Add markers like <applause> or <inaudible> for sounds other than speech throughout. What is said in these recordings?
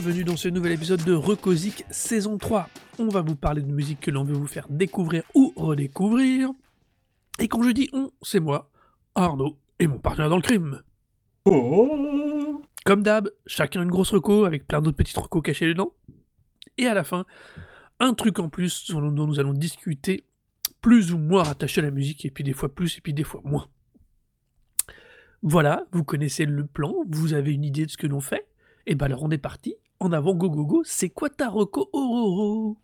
bienvenue dans ce nouvel épisode de Recosic saison 3. On va vous parler de musique que l'on veut vous faire découvrir ou redécouvrir. Et quand je dis on, c'est moi, Arnaud, et mon partenaire dans le crime. Oh. Comme d'hab, chacun une grosse reco avec plein d'autres petites recos cachées dedans. Et à la fin, un truc en plus dont nous allons discuter, plus ou moins rattaché à la musique, et puis des fois plus et puis des fois moins. Voilà, vous connaissez le plan, vous avez une idée de ce que l'on fait. Et ben alors on est parti. En avant, go go go, c'est quoi ta reco? Ororo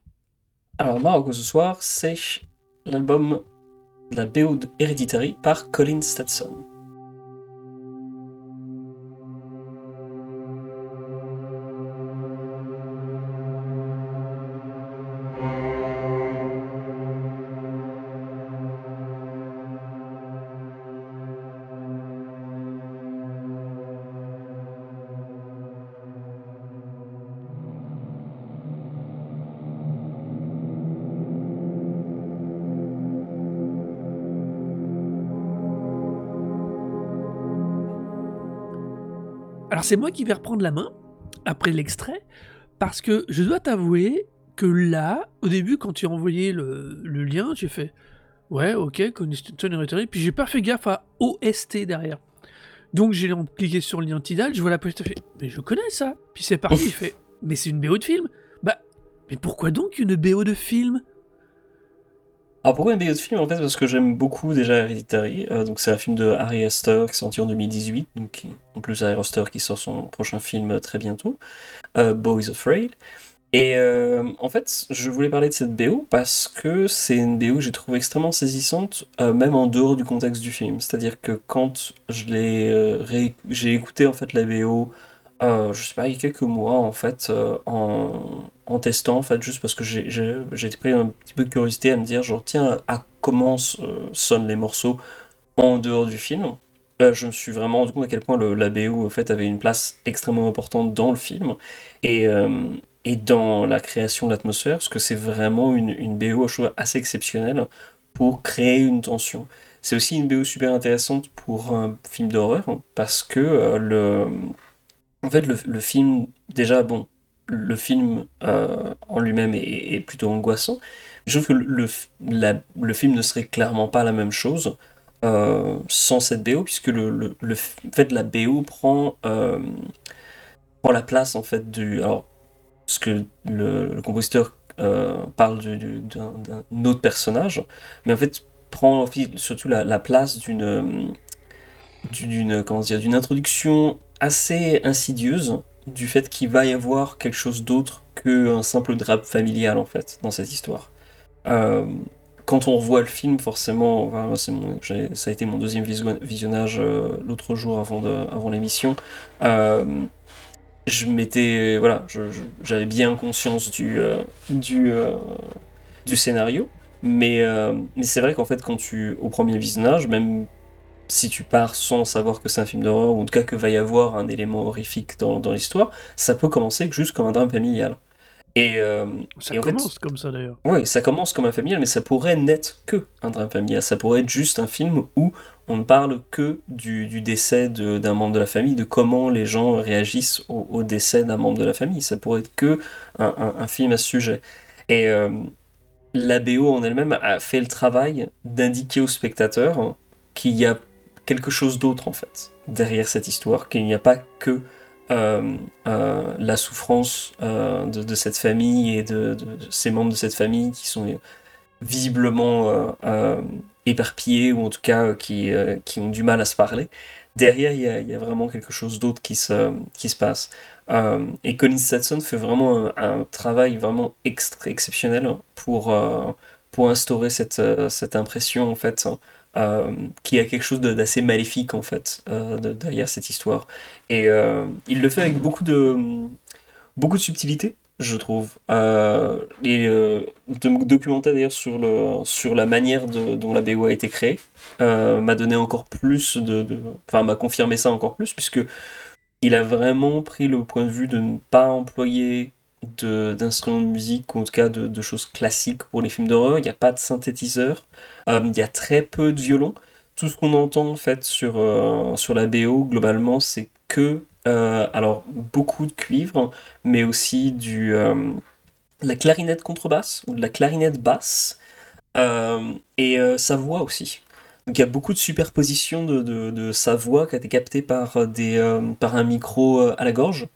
Alors, Marocco ce soir, c'est l'album La BO Hereditary par Colin Stetson. Alors c'est moi qui vais reprendre la main après l'extrait, parce que je dois t'avouer que là, au début, quand tu as envoyé le, le lien, j'ai fait ouais, ok, Constitution Hereditary, puis j'ai pas fait gaffe à OST derrière. Donc j'ai cliqué sur le lien Tidal, je vois la pochette, je fais mais je connais ça. Puis c'est parti, il fait mais c'est une BO de film. Bah, mais pourquoi donc une BO de film? Alors, pourquoi un BO de film En fait, parce que j'aime beaucoup déjà Hereditary. Euh, donc, c'est un film de Harry Astor qui est sorti en 2018. Donc, en plus, Harry Astor qui sort son prochain film euh, très bientôt, euh, Boys Afraid. Et en fait, je voulais parler de cette BO parce que c'est une BO que j'ai trouvé extrêmement saisissante, même en dehors du contexte du film. C'est-à-dire que quand j'ai écouté en fait la BO, euh, je sais pas, il y a quelques mois en fait, euh, en, testant en fait, juste parce que j'ai j'ai pris un petit peu de curiosité à me dire genre tiens, à comment euh, sonnent les morceaux en dehors du film. Euh, je me suis vraiment rendu compte à quel point la BO en fait avait une place extrêmement importante dans le film. Et, et dans la création de l'atmosphère, parce que c'est vraiment une, une BO, assez exceptionnelle pour créer une tension. C'est aussi une BO super intéressante pour un film d'horreur, parce que le, en fait, le, film, déjà, bon, le film euh, en lui-même est, plutôt angoissant. Je trouve que le, le, film ne serait clairement pas la même chose euh, sans cette BO, puisque le, le, fait, la BO prend, euh, prend la place, en fait, du... Alors, parce que le, compositeur parle du- du- d'un autre personnage, mais en fait prend surtout la, la place d'une d'une comment dire d'une introduction assez insidieuse du fait qu'il va y avoir quelque chose d'autre qu'un simple drame familial en fait dans cette histoire. Euh, quand on revoit le film, forcément, ça a été mon deuxième vision- visionnage euh, l'autre jour avant, de- avant l'émission. Euh, je m'étais voilà j'avais bien conscience du du du scénario mais mais c'est vrai qu'en fait quand tu au premier visionnage même si tu pars sans savoir que c'est un film d'horreur ou en tout cas que va y avoir un élément horrifique dans, dans l'histoire ça peut commencer juste comme un drame familial et, euh, Ça et en fait, commence comme ça d'ailleurs. oui, ça commence comme un familial, mais ça pourrait n'être que un drame familial. Ça pourrait être juste un film où on ne parle que du, du décès d'un membre de la famille, de comment les gens réagissent au, au décès d'un membre de la famille. Ça pourrait être que un, un- un film à ce sujet. Et euh, la BO en elle-même a fait le travail d'indiquer au spectateur qu'il y a quelque chose d'autre en fait derrière cette histoire, qu'il n'y a pas que euh, euh, la souffrance euh, de, cette famille et de, de- ces membres de cette famille qui sont visiblement éparpillés ou en tout cas qui, qui ont du mal à se parler. Derrière, il y a, vraiment quelque chose d'autre qui se, qui se passe. Et Colin Stetson fait vraiment un, travail vraiment extra exceptionnel pour, euh, pour instaurer cette, cette impression en fait euh, qu'il y a quelque chose d'assez maléfique en fait euh, de- derrière cette histoire. Et euh, il le fait avec beaucoup de, beaucoup de subtilité, je trouve. Euh, et de me documenter d'ailleurs sur, sur la manière dont la BO a été créée m'a donné encore plus de, Enfin, m'a confirmé ça encore plus, puisque il a vraiment pris le point de vue de ne pas employer d'instruments de, musique, ou en tout cas de, choses classiques pour les films d'horreur. Il n'y a pas de synthétiseur, euh, il y a très peu de violon. Tout ce qu'on entend en fait sur, euh, sur la BO, globalement, c'est que Euh, alors, beaucoup de cuivre, mais aussi du, de la clarinette contrebasse ou de la clarinette basse et sa voix aussi. Donc il y a beaucoup de superposition de, de, de sa voix qui a été captée par, des, par un micro à la gorge.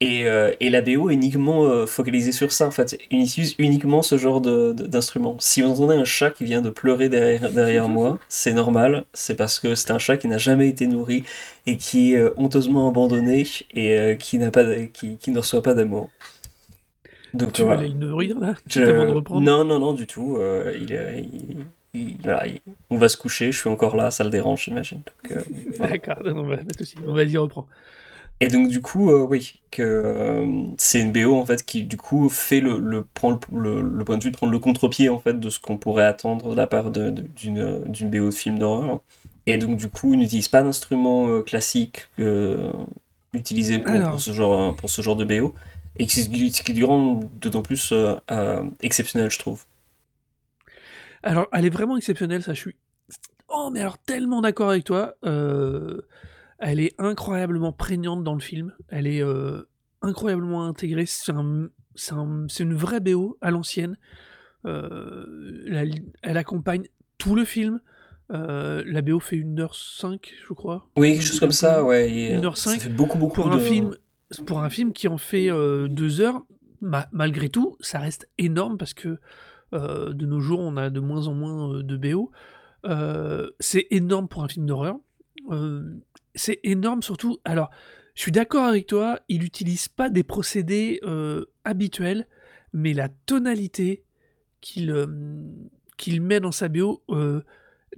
Et, euh, et, la BO est uniquement euh, focalisée sur ça, en fait. Il utilise uniquement ce genre d'instrument. Si vous entendez un chat qui vient de pleurer derrière, derrière moi, c'est normal. C'est parce que c'est un chat qui n'a jamais été nourri et qui est euh, honteusement abandonné et qui, n'a pas, qui, qui, ne reçoit pas d'amour. Donc, tu vas aller le nourrir, là Je... Non, non, non, du tout. il, il, on va se coucher, je suis encore là, ça le dérange, j'imagine. D'accord, on va y reprendre. Et donc du coup, euh, oui, que euh, c'est une BO en fait qui du coup fait le, le prend le, le, point de vue de prendre le contre-pied en fait de ce qu'on pourrait attendre de la part d'une de, d'une BO de film d'horreur. Et donc du coup, n'utilise pas d'instrument euh, classique utilisé pour, ce genre pour ce genre de BO et qui, qui lui rend d'autant plus exceptionnel, je trouve. Alors, elle est vraiment exceptionnelle, ça. Je suis oh mais alors tellement d'accord avec toi. Euh elle est incroyablement prégnante dans le film. Elle est euh, incroyablement intégrée. C'est un, une vraie BO à l'ancienne. Euh, elle, accompagne tout le film. Euh, la BO fait 1h05, je crois. Oui, quelque chose comme ça, ouais. 1h05. Ça fait beaucoup, beaucoup pour un film Pour un film qui en fait 2 heures, malgré tout, ça reste énorme parce que de nos jours, on a de moins en moins de BO. c'est énorme pour un film d'horreur c'est énorme surtout alors, je suis d'accord avec toi, il n'utilise pas des procédés, habituels, mais la tonalité qu'il, qu'il met dans sa bio,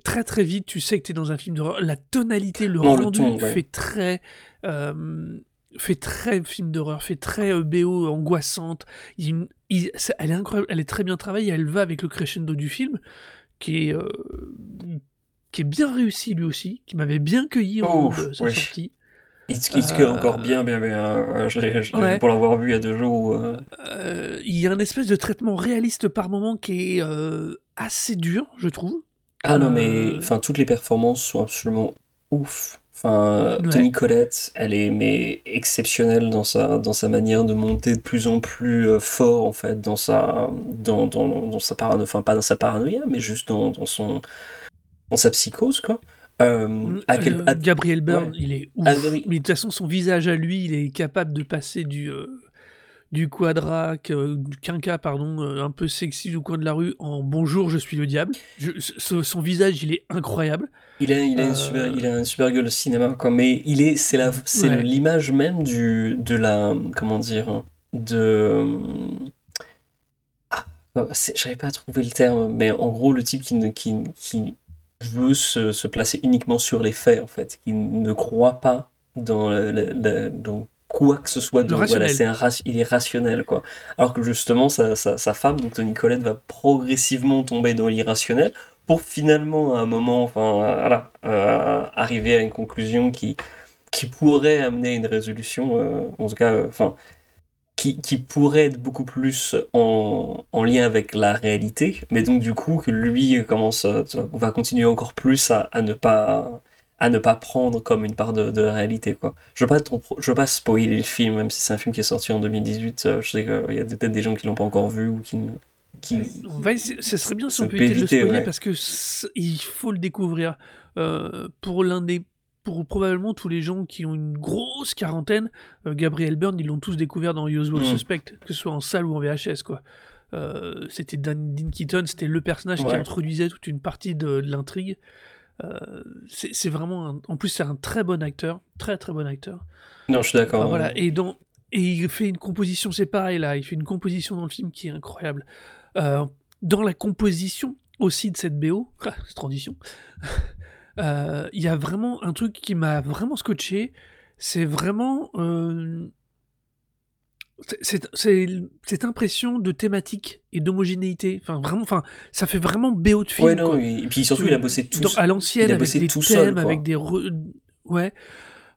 très, très vite, tu sais que tu es dans un film d'horreur. La tonalité, le rendu fait très, fait très film d'horreur, fait très, BO angoissante. elle est incroyable, elle est très bien travaillée, elle va avec le crescendo du film qui est, qui est bien réussi lui aussi, qui m'avait bien cueilli en de sa sortie. Il se euh, encore bien, bien, bien. Euh, pour l'avoir vu il y a deux jours. Euh. il y a un espèce de traitement réaliste par moment qui est assez dur, je trouve. Ah non, mais enfin, toutes les performances sont absolument ouf. Enfin, Tony Collette, elle est mais exceptionnelle dans sa, dans sa manière de monter de plus en plus fort en fait dans sa, dans, dans, dans sa paranoïa, enfin pas dans sa paranoïa, mais juste dans, dans son, dans sa psychose, quoi. Euh, euh, Gabriel Byrne, il est ouf. Ah, mais de toute façon, son visage à lui, il est capable de passer du, euh, du quadrac, du quinca, pardon, un peu sexy du coin de la rue en bonjour, je suis le diable. son visage, il est incroyable. Il a, il a, une, super, il a un super gueule au cinéma, quoi. Mais il est, c'est la, c'est l'image même du, de la, comment dire, de. Ah, j'avais pas trouvé le terme, mais en gros, le type qui, qui, qui veut se, se, placer uniquement sur les faits, en fait. Il ne croit pas dans, dans quoi que ce soit. De, voilà, c'est un, il est rationnel, quoi. Alors que justement, sa, sa, sa femme, donc Tony Collette, va progressivement tomber dans l'irrationnel pour finalement, à un moment, enfin, voilà, euh, arriver à une conclusion qui, qui pourrait amener une résolution, euh, en tout cas, euh, qui, pourrait être beaucoup plus en, lien avec la réalité, mais donc du coup que lui commence, va continuer encore plus à, ne pas à ne pas prendre comme une part de, la réalité quoi. Je veux pas je veux pas spoiler le film même si c'est un film qui est sorti en 2018. Euh, je sais qu'il y a peut-être des gens qui l'ont pas encore vu ou qui qui ce serait bien si on peut éviter de le spoiler parce que il faut le découvrir. Euh, pour l'un des pour probablement tous les gens qui ont une grosse quarantaine, euh, Gabriel Byrne, ils l'ont tous découvert dans Usual mm. Suspect, que ce soit en salle ou en VHS, quoi. Euh, c'était Dan Dean Keaton, c'était le personnage qui introduisait toute une partie de, l'intrigue. Euh, c'est vraiment, en plus, c'est un très bon acteur, très très bon acteur. Non, je suis d'accord. voilà, et dans et il fait une composition, c'est pareil là, il fait une composition dans le film qui est incroyable. dans la composition aussi de cette BO, ah, <laughs> transition, euh, il y a vraiment un truc qui m'a vraiment scotché, c'est vraiment, euh, cette impression de thématique et d'homogénéité. Enfin, vraiment, enfin, ça fait vraiment BO de film, et puis surtout, il a bossé tout à l'ancienne, avec des thèmes, avec des ouais,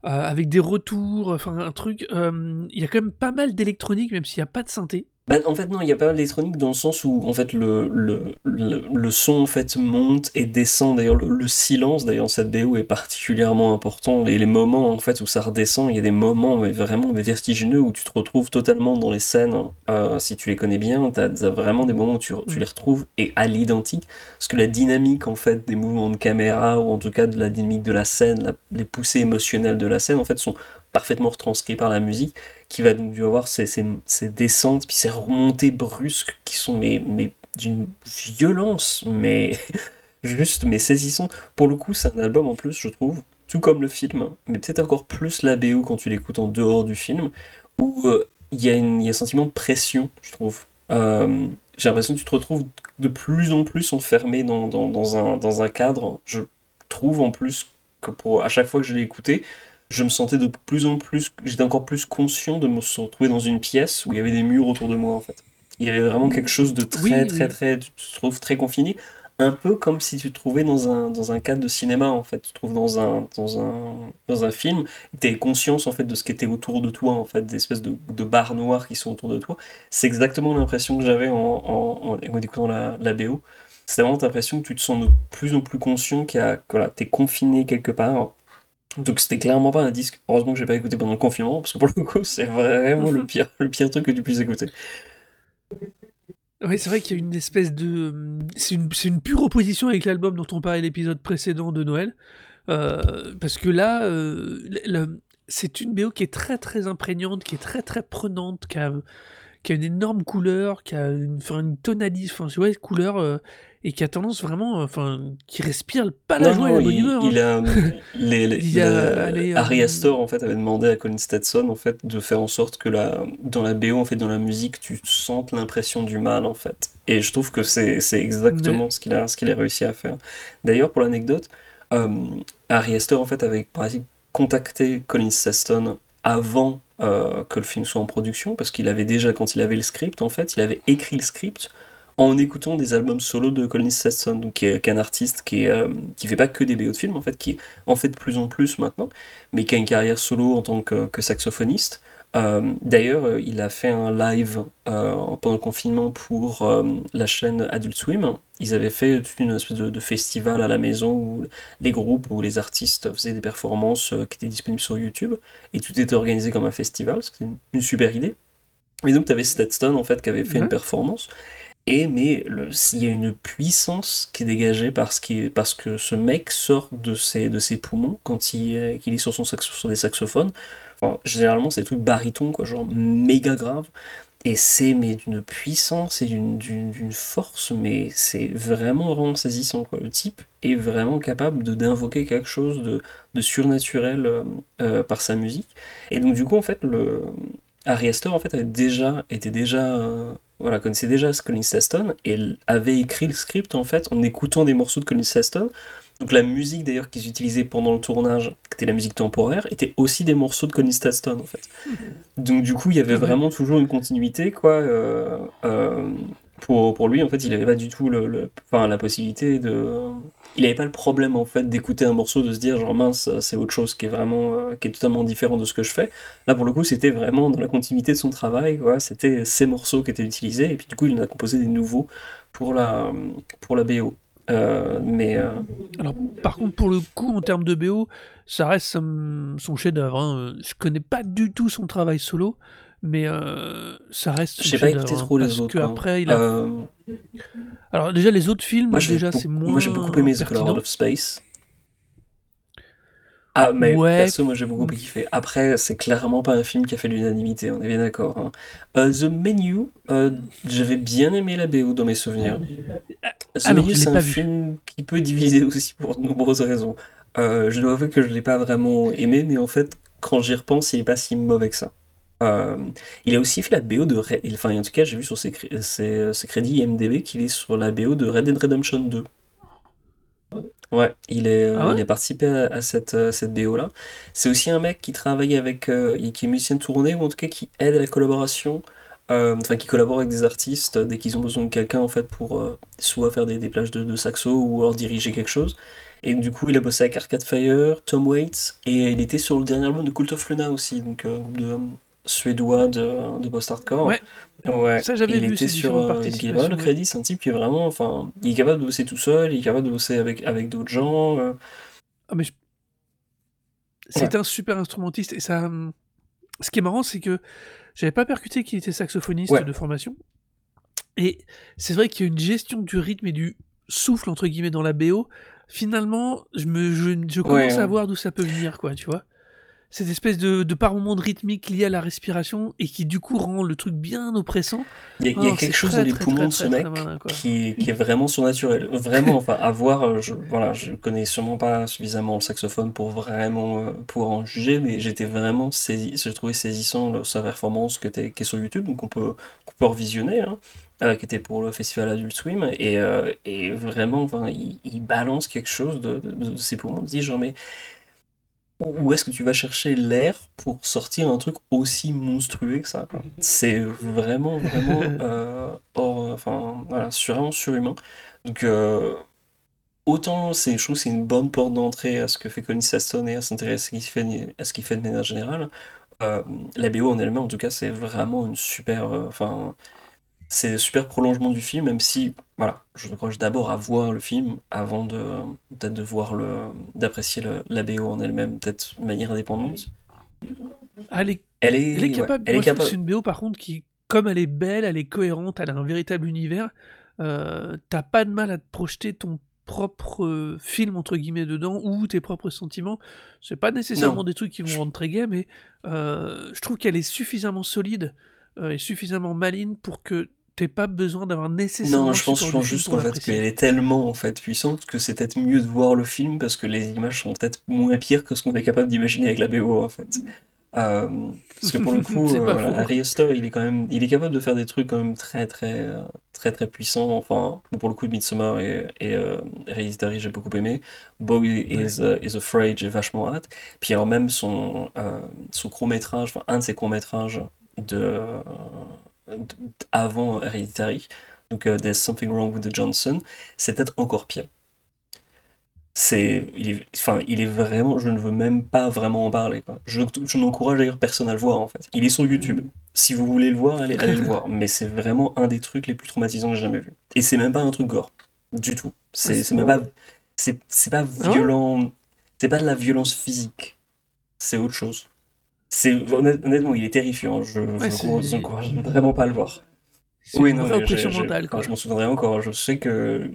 euh, avec des retours, enfin, un truc, il y a quand même pas mal d'électronique, même s'il y a pas de synthé. Bah, en fait, non, il y a pas d'électronique dans le sens où en fait le, le, le, le son en fait monte et descend. D'ailleurs, le, le silence d'ailleurs cette BO est particulièrement important. Et les moments en fait où ça redescend, il y a des moments mais vraiment mais vertigineux où tu te retrouves totalement dans les scènes. Euh, si tu les connais bien, tu as, vraiment des moments où tu, tu les retrouves et à l'identique. Parce que la dynamique en fait des mouvements de caméra ou en tout cas de la dynamique de la scène, les poussées émotionnelles de la scène en fait sont parfaitement retranscrits par la musique, qui va donc avoir ces, ces, descentes, puis ces remontées brusques qui sont mais, mais d'une violence, mais <laughs> juste mais saisissant. Pour le coup, c'est un album en plus, je trouve, tout comme le film, mais peut-être encore plus la BO quand tu l'écoutes en dehors du film, où euh, il y, a y a un sentiment de pression, je trouve. Euh, j'ai l'impression que tu te retrouves de plus en plus enfermé dans, dans, dans, un, dans un cadre. Je trouve en plus que pour à chaque fois que je l'ai écouté, je me sentais de plus en plus, j'étais encore plus conscient de me retrouver dans une pièce où il y avait des murs autour de moi en fait. Il y avait vraiment quelque chose de très très très, tu te trouves très confiné, un peu comme si tu te trouvais dans un, dans un cadre de cinéma en fait. Tu te trouves dans un, dans un, dans un film, tu es conscience en fait de ce qui était autour de toi en fait, des espèces de, de barres noires qui sont autour de toi. C'est exactement l'impression que j'avais en, en, en, écoutant la, la BO. C'est vraiment l'impression que tu te sens de plus en plus conscient qu'il y a, voilà, t'es confiné quelque part donc c'était clairement pas un disque. Heureusement que j'ai pas écouté pendant le confinement, parce que pour le coup, c'est vraiment le pire, le pire truc que tu puisses écouter. Oui, c'est vrai qu'il y a une espèce de. C'est une, une, pure opposition avec l'album dont on parlait l'épisode précédent de Noël. Euh, parce que là, euh, c'est une BO qui est très très imprégnante, qui est très très prenante, qui a, qui a une énorme couleur, qui a une, enfin, une tonalité, enfin, ouais, couleur. Euh, et qui a tendance vraiment, enfin, qui respire pas la joie et la bonne humeur. Il hein. a, <laughs> les, les, euh, Harry Astor en fait avait demandé à Colin Stetson en fait de faire en sorte que la, dans la BO en fait dans la musique tu sentes l'impression du mal en fait. Et je trouve que c'est exactement ce qu'il a ce qu'il a réussi à faire. D'ailleurs pour l'anecdote, euh, Harry Astor en fait avait par exemple contacté Colin Stetson avant euh, que le film soit en production parce qu'il avait déjà quand il avait le script en fait il avait écrit le script en écoutant des albums solo de Colin Stetson, donc qui est, un artiste qui, est, euh, qui fait pas que des BO de films, en fait, qui en fait de plus en plus maintenant, mais qui a une carrière solo en tant que, saxophoniste. Euh, d'ailleurs, euh, il a fait un live pendant le confinement pour la chaîne Adult Swim. Ils avaient fait une espèce de, festival à la maison où les groupes ou les artistes faisaient des performances qui étaient disponibles sur YouTube. Et tout était organisé comme un festival, c'était une, une, super idée. Et donc, tu avais Stetson en fait qui avait fait une performance. Et mais il y a une puissance qui est dégagée parce, parce que ce mec sort de ses, de ses poumons quand il, est sur, son saxo, sur des saxophones. généralement, c'est des trucs barytons, quoi, genre méga grave. Et c'est mais d'une puissance et d'une force, mais c'est vraiment, vraiment saisissant. Le type est vraiment capable d'invoquer quelque chose de, de surnaturel euh, euh, par sa musique. Et donc, du coup, en fait, le, Harry Astor en fait, déjà, était déjà. Euh, voilà, connaissait déjà Colin Seston et avait écrit le script en fait en écoutant des morceaux de Colin Seston. Donc la musique d'ailleurs qu'ils utilisaient pendant le tournage, qui était la musique temporaire, était aussi des morceaux de Colin Seston en fait. Donc du coup il y avait vraiment toujours une continuité quoi. Euh, euh, pour, pour, lui en fait il n'avait pas du tout le, enfin, la possibilité de il n'avait pas le problème en fait d'écouter un morceau, de se dire genre mince, c'est autre chose qui est vraiment, euh, qui est totalement différent de ce que je fais. Là pour le coup, c'était vraiment dans la continuité de son travail. C'était ces morceaux qui étaient utilisés et puis du coup, il en a composé des nouveaux pour la pour la BO. Euh, mais euh, alors par contre pour le coup en termes de BO, ça reste son chef-d'œuvre. Hein. Je connais pas du tout son travail solo, mais ça reste. Je sais pas écouté trop les autres. Hein. Après, il a... Alors déjà les autres films, déjà c'est moins. Moi j'ai beaucoup aimé The Lord of Space. Ah mais ouais. perso moi j'ai beaucoup kiffé. Après c'est clairement pas un film qui a fait l'unanimité, on est bien d'accord. Hein. The Menu, j'avais bien aimé la BO dans mes souvenirs. The Menu c'est un film qui peut diviser aussi pour de nombreuses raisons. je dois avouer que je l'ai pas vraiment aimé, mais en fait quand j'y repense il est pas si mauvais que ça. Euh, il a aussi fait la BO de Red... Enfin, en tout cas, j'ai vu sur ses, crédits IMDB qu'il est sur la BO de Red Dead Redemption 2. Ouais, il, est, euh, ah il a participé à, cette, cette BO-là. C'est aussi un mec qui travaille avec, euh, qui est musicien de tournée, ou en tout cas qui aide à la collaboration, enfin qui collabore avec des artistes dès qu'ils ont besoin de quelqu'un en fait pour soit faire des, des plages de, saxo ou alors diriger quelque chose. Et du coup, il a bossé avec Arcade Fire, Tom Waits, et il était sur le dernier album de Cult of Luna aussi, donc de, suédois de, de post-hardcore. Ouais, Ouais, ça j'avais il vu était sur. euh, vraiment le crédit, c'est un type qui est vraiment. Enfin, il est capable de bosser tout seul, il est capable de bosser avec, avec d'autres gens. euh, Ah mais je ouais, c'est un super instrumentiste et ça, mmh, ce qui est marrant, c'est que j'avais pas percuté qu'il était saxophoniste ouais, de formation et c'est vrai qu'il y a une gestion du rythme et du «souffle» entre guillemets dans la BO. Finalement, je me je commence à voir d'où ça peut venir quoi, tu vois? Cette espèce de de par moment de rythmique lié à la respiration et qui du coup rend le truc bien oppressant. Il y a, il y a quelque chose dans les poumons de ce mec qui, qui est vraiment surnaturel. Vraiment, enfin, à voir, euh, je, voilà, je connais sûrement pas suffisamment le saxophone pour vraiment euh, pouvoir en juger, mais j'étais vraiment saisi, j'ai trouvé saisissant le- sa performance qui est sur YouTube, donc on peut, qu'on peut revisionner, hein, euh, qui était pour le festival Adult Swim, et, euh, et vraiment, enfin, il, il balance quelque chose de, de, de ses poumons. On se dit genre, mais où est-ce que tu vas chercher l'air pour sortir un truc aussi monstrueux que ça, quoi? C'est vraiment, vraiment, euh, hors, enfin, voilà, vraiment surhumain. Donc, euh, autant c'est, je trouve c'est une bonne porte d'entrée à ce que fait Connie Sasson et à s'intéresser à ce qu'il fait, à ce qu'il fait de manière générale. Euh, la BO en elle-même, en tout cas, c'est vraiment une super, euh, enfin, c'est super prolongement du film, même si, voilà, je m'accroche d'abord à voir le film avant de peut-être de voir le, d'apprécier la BO en elle-même, peut-être de manière indépendante. Ah, elle est Elle elle est est, ouais, capable c'est capable. une BO par contre qui comme elle est belle, elle est cohérente, elle a un véritable univers, heu, tu pas de mal à te projeter ton propre, heu, «film» entre guillemets dedans ou tes propres sentiments. C'est pas nécessairement Non, des trucs qui vont rendre très gai, mais, heu, je trouve qu'elle est suffisamment solide, heu, et suffisamment maligne pour que tu pas besoin d'avoir non, nécessairement le je pense, je pense juste qu'en fait qu'elle est tellement en fait puissante que c'est peut-être mieux de voir le film parce que les images sont peut-être moins pires que ce qu'on est capable d'imaginer avec la BO en fait. Euh, parce que pour le <laughs> coup, euh, voilà. Harry Astor, il est quand même, il est capable de faire des trucs quand même très très euh, très très puissants. Enfin, pour le coup, Midsommar et, et euh, Hereditary, j'ai beaucoup aimé. Boy Ouais. is, uh, is Afraid, j'ai vachement hâte. Puis alors même son euh, son court métrage, enfin un de ses courts métrages de- avant Hereditary, donc euh, There's Something Wrong with the Johnson, c'est peut-être encore pire. C'est, il est, enfin, il est vraiment, je ne veux même pas vraiment en parler, quoi. Je, je n'encourage d'ailleurs personne à le voir, en fait. Il est sur YouTube. Si vous voulez le voir, allez, allez le voir. Mais c'est vraiment un des trucs les plus traumatisants que j'ai jamais vu. Et c'est même pas un truc gore. Du tout. C'est, c'est même pas, c'est, c'est pas ah violent. C'est pas de la violence physique. C'est autre chose. C'est, honnêt- honnêtement, il est terrifiant. Je, Ouais, je vous c'est encourage vraiment pas à le voir. Oui, une non, mentale, quoi. je m'en souviendrai encore. Je sais que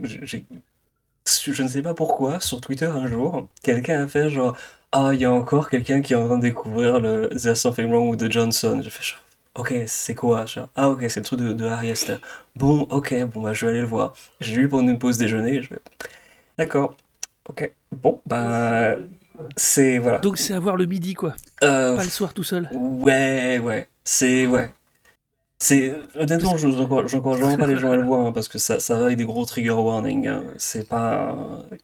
je ne sais pas pourquoi, sur Twitter un jour, quelqu'un a fait genre Ah, il y a encore quelqu'un qui est en train de découvrir le There's Something Wrong with the Johnson. J'ai fait genre Ok, c'est quoi? Genre, ah, ok, c'est le truc de, de Harry Astor. Bon, ok, bon, bah, je vais aller le voir. J'ai lu pendant une pause déjeuner. Je D'accord, ok. Bon, bah, c'est. Voilà. Donc c'est à voir le midi, quoi, Euh, pas le soir tout seul. ouais, ouais, c'est. Ouais. C'est honnêtement, je j'encourage j'encourage vraiment pas les gens à le voir hein, parce que ça, ça va avec des gros trigger warnings. hein. C'est pas,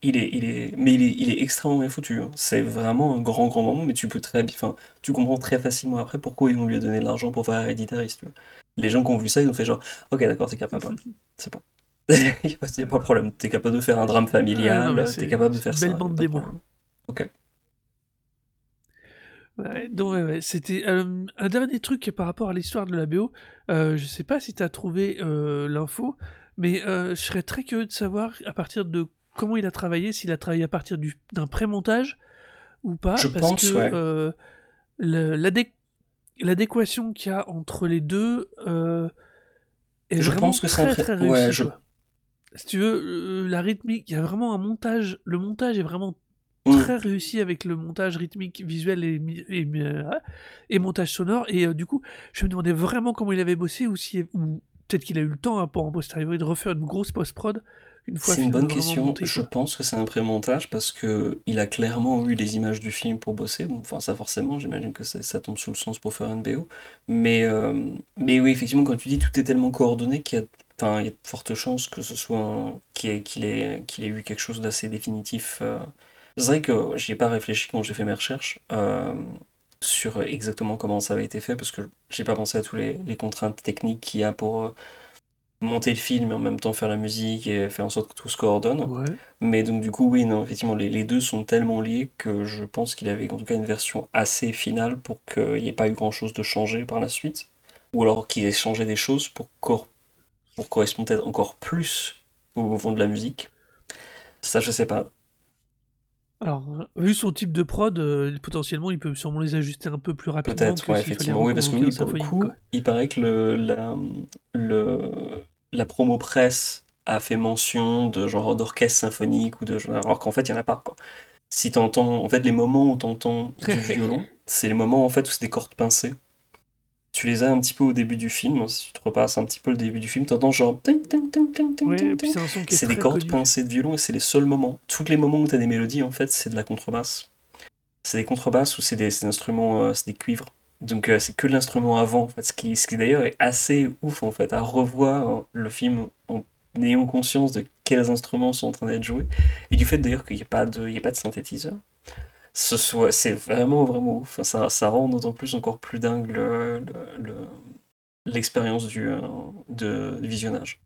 il est, il est, mais il est, il est extrêmement bien foutu. hein. C'est vraiment un grand, grand moment, mais tu peux très, enfin, tu comprends très facilement après pourquoi ils vont lui donner de l'argent pour faire Hereditary, si tu veux. Les gens qui ont vu ça, ils ont fait genre, ok, d'accord, t'es capable, <laughs> c'est bon. <laughs> Il n'y a pas de problème. T'es capable de faire un drame ah familial, t'es c'est capable de faire ça, belle bande pas de démo. problème. Ok. Ouais, donc ouais, ouais, c'était, un dernier truc par rapport à l'histoire de la BO, heu, je sais pas si tu as trouvé, l'info, mais, je serais très curieux de savoir à partir de comment il a travaillé, s'il a travaillé à partir du d'un pré-montage ou pas, Je parce pense, que, ouais. le l'adéquation qu'il y a entre les 2 heu, est Je vraiment pense que un très, pré- très ouais, réussie, je. quoi. Si tu veux, la rythmique, il y a vraiment un montage le montage est vraiment Hmm. très réussi avec le montage rythmique, visuel et mi et montage sonore et heu, du coup, je me demandais vraiment comment il avait bossé ou si ou peut-être qu'il a eu le temps, hein, pour en posteriori de refaire une grosse post-prod une fois le C'est une bonne question. monté, Je pense que c'est un pré-montage parce que il a clairement eu les images du film pour bosser. Bon, enfin, ça forcément, j'imagine que ça, ça tombe sous le sens pour faire une BO. Mais, euh, mais oui, effectivement, quand tu dis tout est tellement coordonné qu'il y a, enfin, il y a de fortes chances que ce soit un- qu'il ait, qu'il ait, qu'il ait eu quelque chose d'assez définitif. euh. C'est vrai que j'y ai pas réfléchi quand j'ai fait mes recherches euh, sur exactement comment ça avait été fait parce que j'ai pas pensé à tous les, les contraintes techniques qu'il y a pour, euh, monter le film et en même temps faire la musique et faire en sorte que tout se coordonne. Ouais. Mais donc du coup, oui, non, effectivement, les, les deux sont tellement liés que je pense qu'il avait en tout cas une version assez finale pour qu'il n'y ait pas eu grand-chose de changé par la suite. Ou alors qu'il ait changé des choses pour, cor- pour correspondre peut-être encore plus au fond de la musique. Ça, je sais pas. Alors, vu son type de prod, euh, potentiellement, il peut sûrement les ajuster un peu plus rapidement Peut-être, ouais, effectivement. Oui, parce que oui, pour le coup, quoi. il paraît que le, la, le, la promo presse a fait mention de genre d'orchestre symphonique ou de genre, alors qu'en fait, il n'y en a pas, quoi. Si t'entends, en fait, les moments où t'entends du violon, c'est les moments en fait où c'est des cordes pincées. Tu les as un petit peu au début du film. Si tu te repasses un petit peu le début du film, t'entends genre c'est des cordes connu. pincées de violon et c'est les seuls moments. Tous les moments où t'as des mélodies, en fait, c'est de la contrebasse. C'est des contrebasses ou c'est des, instruments, euh, c'est des cuivres. Donc euh, c'est que l'instrument avant, en fait, ce qui, ce qui d'ailleurs est assez ouf en fait, à revoir hein, le film en ayant conscience de quels instruments sont en train d'être joués et du fait d'ailleurs qu'il n'y ait pas de, il y ait pas de synthétiseur. Ce soit, c'est vraiment vraiment ça, ça rend d'autant plus encore plus dingue le, le- le- l'expérience du, euh, de, visionnage.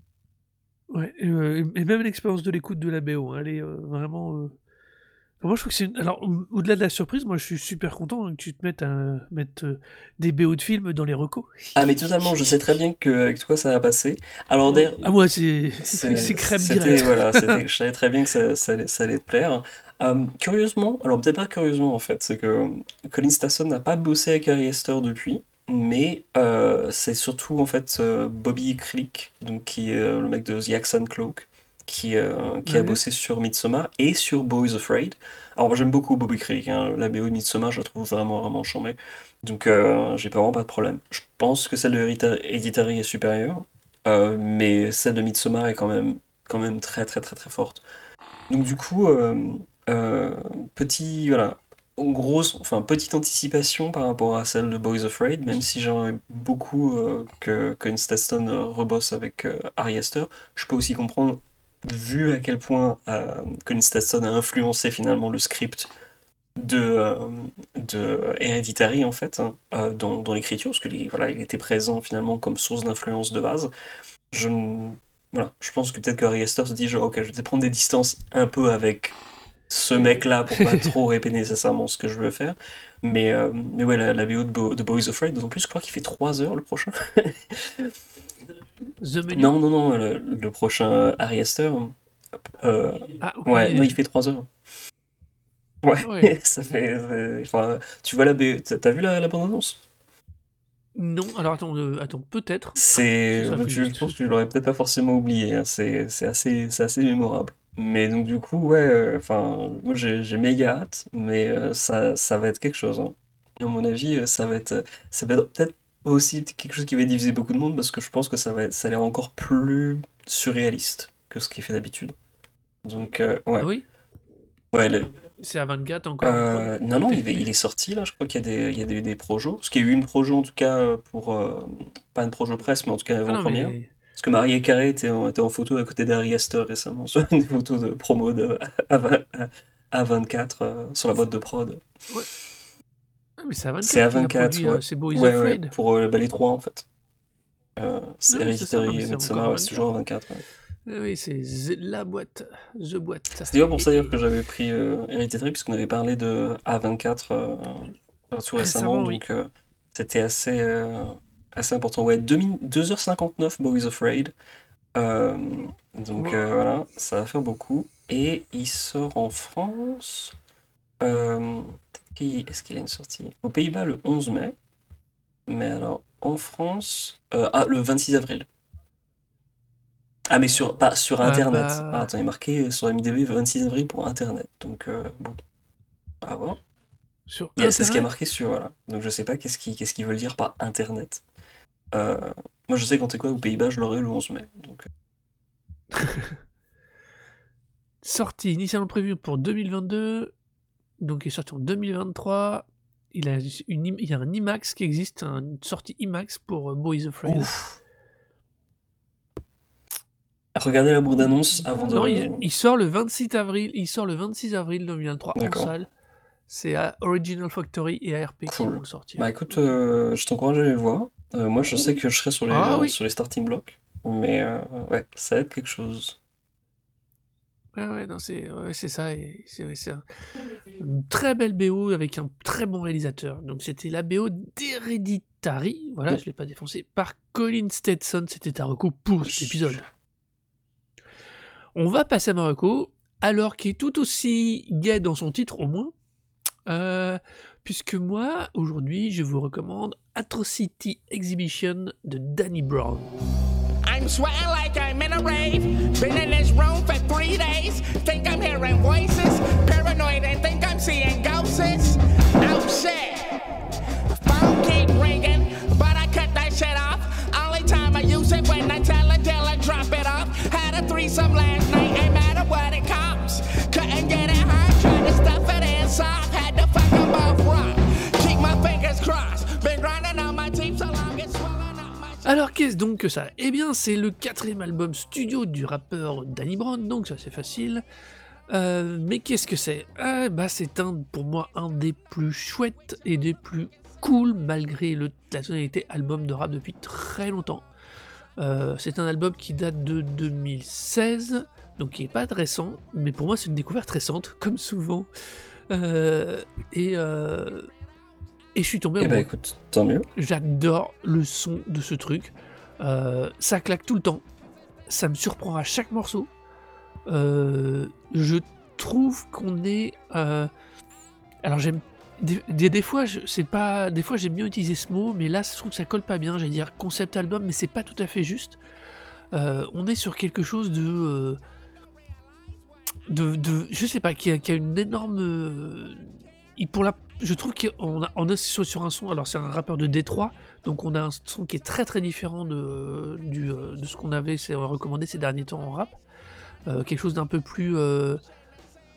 Ouais, et, euh, et même l'expérience de l'écoute de la BO, hein, elle est euh, vraiment. Moi, je trouve que c'est. une- Alors, au- au-delà de la surprise, moi, je suis super content hein, que tu te mettes à mettre euh, des BO de films dans les recos. Ah mais totalement, je sais très bien que avec toi ça va passer. Alors d'ailleurs, Ah, moi, c'est C'est- c'est crème direct. voilà, <laughs> je savais très bien que ça, ça allait, ça allait te plaire. Euh, curieusement, alors peut-être pas curieusement en fait, c'est que Colin Stasson n'a pas bossé avec Harry Hester depuis, mais euh, c'est surtout en fait euh, Bobby Krilik, donc qui est le mec de The Axe and Cloak, qui, euh, qui a Ouais. bossé sur Midsommar et sur Boys Afraid. Alors moi j'aime beaucoup Bobby Krilik, hein, la BO de Midsommar je la trouve vraiment vraiment chambée, donc euh, j'ai vraiment pas de problème. Je pense que celle de Hereditary est supérieure, euh, mais celle de Midsommar est quand même, quand même très très très très forte. Donc du coup, euh, petit, voilà, grosse, enfin petite anticipation par rapport à celle de Boys Afraid, même si j'aimerais beaucoup euh, que euh, rebosse avec euh, Ari Aster, je peux aussi comprendre, vu à quel point euh, Colin a influencé finalement le script de, euh, de Hereditary en fait, hein, euh, dans, dans l'écriture, parce que voilà, il était présent finalement comme source d'influence de base. Je, voilà, je pense que peut-être que Harry Astor se dit genre, ok, je vais prendre des distances un peu avec ce mec-là pour pas trop <laughs> répéter nécessairement ce que je veux faire. Mais, euh, mais ouais, la, la BO de, Bo- de Boys Afraid, d'autant plus, je crois qu'il fait 3 heures le prochain. <laughs> The Menu. Non, non, non, le, le prochain Harry Astor. euh, Ah, ok. ouais, non, il fait 3 heures. Ouais, Ouais. <laughs> ça fait. euh, enfin, tu vois la t'as vu la, la bande-annonce? Non, alors attends, euh, attends peut-être. C'est, je pense que je l'aurais peut-être pas forcément oublié. hein. C'est, c'est assez, c'est assez mémorable. Mais donc du coup, ouais, euh, enfin, moi j'ai, méga hâte, mais ça, ça va être quelque chose. hein. Et à mon avis, ça va être, ça va être peut-être aussi quelque chose qui va diviser beaucoup de monde parce que je pense que ça va ça a l'air encore plus surréaliste que ce qui est fait d'habitude. Donc euh, ouais, Ah oui? Ouais, le- C'est à 24 encore. en euh, non, non, il est, il est sorti là, je crois qu'il y a des, il y a des, des projets. Parce qu'il y a eu une projet en tout cas euh, pour, euh, pas une projet presse, mais en tout cas Ah avant-première. mais. Parce que Marie Carré était en, était en photo à côté d'Harry Astor récemment, <laughs> sur des photos de promo de <laughs> A, 24 euh, sur la boîte de prod. Ah, mais c'est à 24 C'est à qu'il a 24, produit, ouais. euh, c'est Boys Ouais, pour euh, bah, les trois en fait. Euh, c'est mais c'est Hereditary c'est Midsommar, ouais, c'est toujours à 24. ouais. Ah Oui, c'est la boîte. The boîte. C'est d'ailleurs pour ça que j'avais pris euh, Hereditary, puisqu'on avait parlé de A24 euh, tout récemment, Récemment, oui. donc euh, c'était assez, euh, assez important. Ouais, 2 min- 2h59 Boys Afraid. Euh, donc euh, voilà, ça va faire beaucoup. Et il sort en France. Est-ce qu'il a une sortie? Aux Pays-Bas le 11 mai. Mais alors, en France. euh, ah, le 26 avril. Ah, mais sur, pas sur Ah Internet. bah. Ah, attends, il est marqué sur MDB 26 avril pour Internet. Donc, euh, bon. À voir. Sur Il y a- C'est ce qui est Internet? marqué sur. Voilà. Donc, je sais pas qu'est-ce qu'ils qu'est-ce qu'ils veulent dire par Internet. Euh, moi, je sais quand t'es quoi aux Pays-Bas, je l'aurai le 11 mai. Donc, euh, <laughs> Sorti initialement prévu pour 2022, donc il est sorti en 2023. Il, a une, il y a un IMAX qui existe, un- une sortie IMAX pour euh, Boys Afraid. ouf. Regardez la bande-annonce avant de. Non, il, il sort le 26 avril. Il sort le 26 avril 2023 en salle. C'est à Original Factory et ARP qui Cool. vont le sortir. Bah écoute, euh, je t'encourage à aller le voir. Euh, moi, je sais que je serai sur les, Ah oui. sur les starting blocks. mais euh, ouais, ça aide quelque chose. Ouais, ouais, non, c'est ouais, c'est ça et c'est ouais, c'est un une très belle BO avec un très bon réalisateur. Donc c'était la BO d'Hereditary, voilà, je l'ai pas défoncé, par Colin Stetson. C'était ta reco pour cet épisode. On va passer à ma reco, alors qui est tout aussi gai dans son titre au moins, heu, puisque moi, aujourd'hui, je vous recommande Atrocity Exhibition de Danny Brown. I'm sweating like I'm in a rave. Been in this room for three days. Think I'm hearing voices. Paranoid and think I'm seeing ghosts. Oh shit. Phone keep ringing, but I cut that shit off. Only time I use it when I tell a dealer drop it off. Had a threesome last night, ain't matter what it costs. Couldn't get it hard, tried to stuff it in Alors qu'est-ce donc que ça? Eh bien c'est le quatrième album studio du rappeur Danny Brown, donc ça c'est facile. Euh, mais qu'est-ce que c'est? Ah, bah, C'est pour moi un des plus chouettes et des plus cool malgré le, la tonalité album de rap depuis très longtemps. Euh, c'est un album qui date de 2016, donc qui est pas récent, mais pour moi c'est une découverte récente, <laughs> comme souvent. Euh, et, euh, et je suis tombé Eh amoureux. écoute, tant mieux. J'adore le son de ce truc. Euh, ça claque tout le temps. Ça me surprend à chaque morceau. Euh, je trouve qu'on est. euh, Alors j'aime. Des, des, des fois, c'est pas. Des fois, j'aime bien utiliser ce mot, mais là, je trouve que ça colle pas bien. J'allais dire concept album, mais c'est pas tout à fait juste. On est sur quelque chose de. de, de- je sais pas, qui a, qui a une énorme. il- pour la, je trouve qu'on a, on est sur, un son. Alors, c'est un rappeur de Détroit, donc on a un son qui est très très différent de, euh, ce qu'on avait recommandé ces derniers temps en rap. Euh, quelque chose d'un peu plus euh,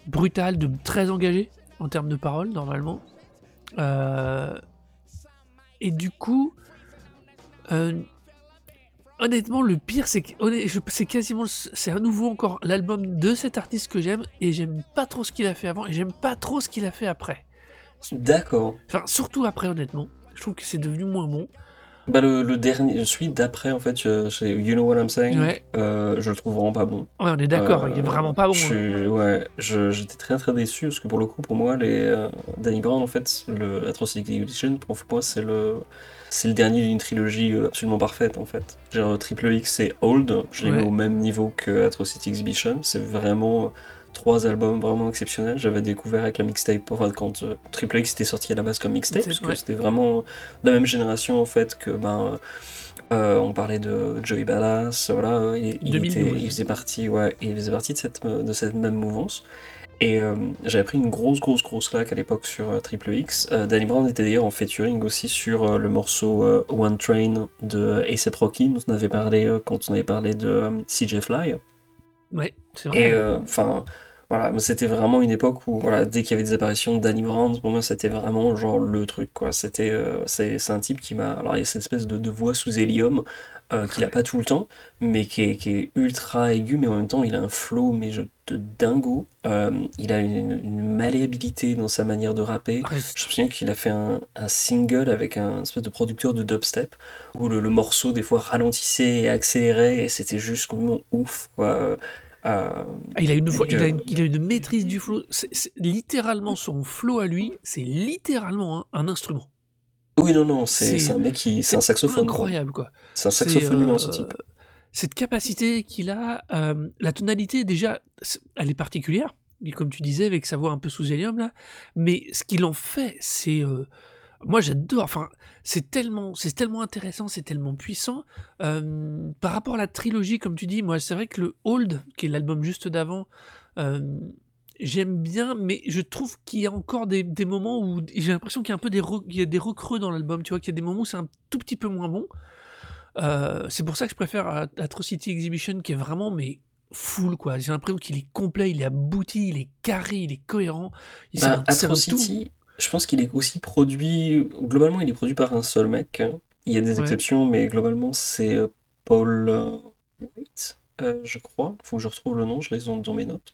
brutal, de très engagé en termes de paroles, normalement. Et du coup, honnêtement, le pire, c'est que c'est quasiment, c'est à nouveau encore l'album de cet artiste que j'aime, et j'aime pas trop ce qu'il a fait avant, et j'aime pas trop ce qu'il a fait après. D'accord. Enfin, surtout après, honnêtement. Je trouve que c'est devenu moins bon. Bah le, le dernier, celui d'après en fait, euh, c'est You Know What I'm Saying. Ouais. euh, je le trouve vraiment pas bon. Ouais, on est d'accord, Euh, il est vraiment pas bon. Je hein. suis- ouais, je- j'étais très très déçu parce que pour le coup, pour moi, les euh, Danny Brown, en fait, le Atrocity Edition, pour moi, c'est le c'est le dernier d'une trilogie euh, absolument parfaite en fait. Genre Triple X c'est Old, je l'ai Ouais. mis au même niveau que Atrocity Exhibition. C'est vraiment trois albums vraiment exceptionnels. J'avais découvert avec la mixtape, enfin quand euh, Triple X était sorti à la base comme mixtape, parce que c'était vraiment la même génération en fait que ben. euh, on parlait de Joey Badass, voilà, euh, il, il 2012. était, il faisait partie, ouais, il faisait partie de cette, euh, de cette même mouvance. Et euh, j'avais pris une grosse, grosse, grosse claque à l'époque sur euh, Triple X. Euh, Danny Brown était d'ailleurs en featuring aussi sur euh, le morceau euh, One Train de A$AP Rocky, dont on avait parlé euh, quand on avait parlé de euh, CJ Fly. Ouais, c'est vrai. Et euh, enfin, voilà, c'était vraiment une époque où, voilà, dès qu'il y avait des apparitions de Danny Brown, pour moi, c'était vraiment genre le truc, quoi. C'était, euh, c'est, c'est un type qui m'a, alors il y a cette espèce de, de voix sous hélium euh, qu'il a pas tout le temps, mais qui est, qui est ultra aigu, mais en même temps, il a un flow, mais je, de dingo. Euh, il a une, une malléabilité dans sa manière de rapper. Ouais, Je me souviens qu'il a fait un, un single avec un espèce de producteur de dubstep où le, le morceau des fois ralentissait et accélérait et c'était juste complètement ouf quoi. Euh, Ah, il a une voix, Donc, il a une, il a une maîtrise du flow. C'est c'est littéralement son flow à lui, c'est littéralement un, un instrument. Oui non non c'est un mec qui c'est un saxophone incroyable quoi. C'est un saxophone humain, euh, ce type. Cette capacité qu'il a, euh, la tonalité déjà, elle est particulière, comme tu disais avec sa voix un peu sous hélium là, mais ce qu'il en fait, c'est, euh, moi j'adore. Enfin, c'est tellement, c'est tellement intéressant, c'est tellement puissant. Euh, par rapport à la trilogie, comme tu dis, moi c'est vrai que le Old, qui est l'album juste d'avant, euh, j'aime bien, mais je trouve qu'il y a encore des, des moments où j'ai l'impression qu'il y a un peu des, re- il y a des recreux dans l'album, tu vois, qu'il y a des moments où c'est un tout petit peu moins bon. Euh, c'est pour ça que je préfère At- Atrocity Exhibition qui est vraiment mais full quoi. J'ai l'impression qu'il est complet, il est abouti, il est carré, il est cohérent. Il Bah. Atrocity, je pense qu'il est aussi produit globalement il est produit par un seul mec. hein. Il y a des Ouais. exceptions mais globalement c'est euh, Paul euh, White, euh, je crois. Faut que je retrouve le nom, je l'ai dans, dans mes notes.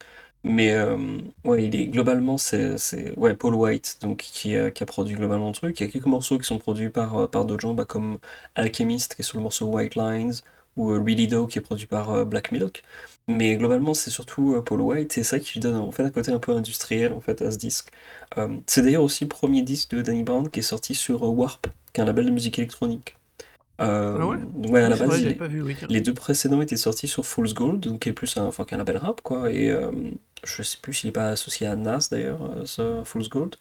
Mais euh, ouais, il est globalement c'est c'est ouais Paul White donc qui a, qui a produit globalement le truc. Il y a quelques morceaux qui sont produits par euh, par d'autres gens bah, comme Alchemist qui est sur le morceau White Lines ou Really Do qui est produit par Black Milk. Mais globalement, c'est surtout Paul White et ça qui lui donne en fait un côté un peu industriel en fait à ce disque. c'est d'ailleurs aussi le premier disque de Danny Brown qui est sorti sur Warp, qui est un label de musique électronique. Ah ouais? ouais, à la C'est base, vrai, il j'avais est- pas vu, oui, tiens. les deux précédents étaient sortis sur Fool's Gold, donc qui est plus un, enfin, qu'un label rap, quoi. Et euh, je sais plus s'il est pas associé à Nas d'ailleurs, euh, ce Fool's Gold.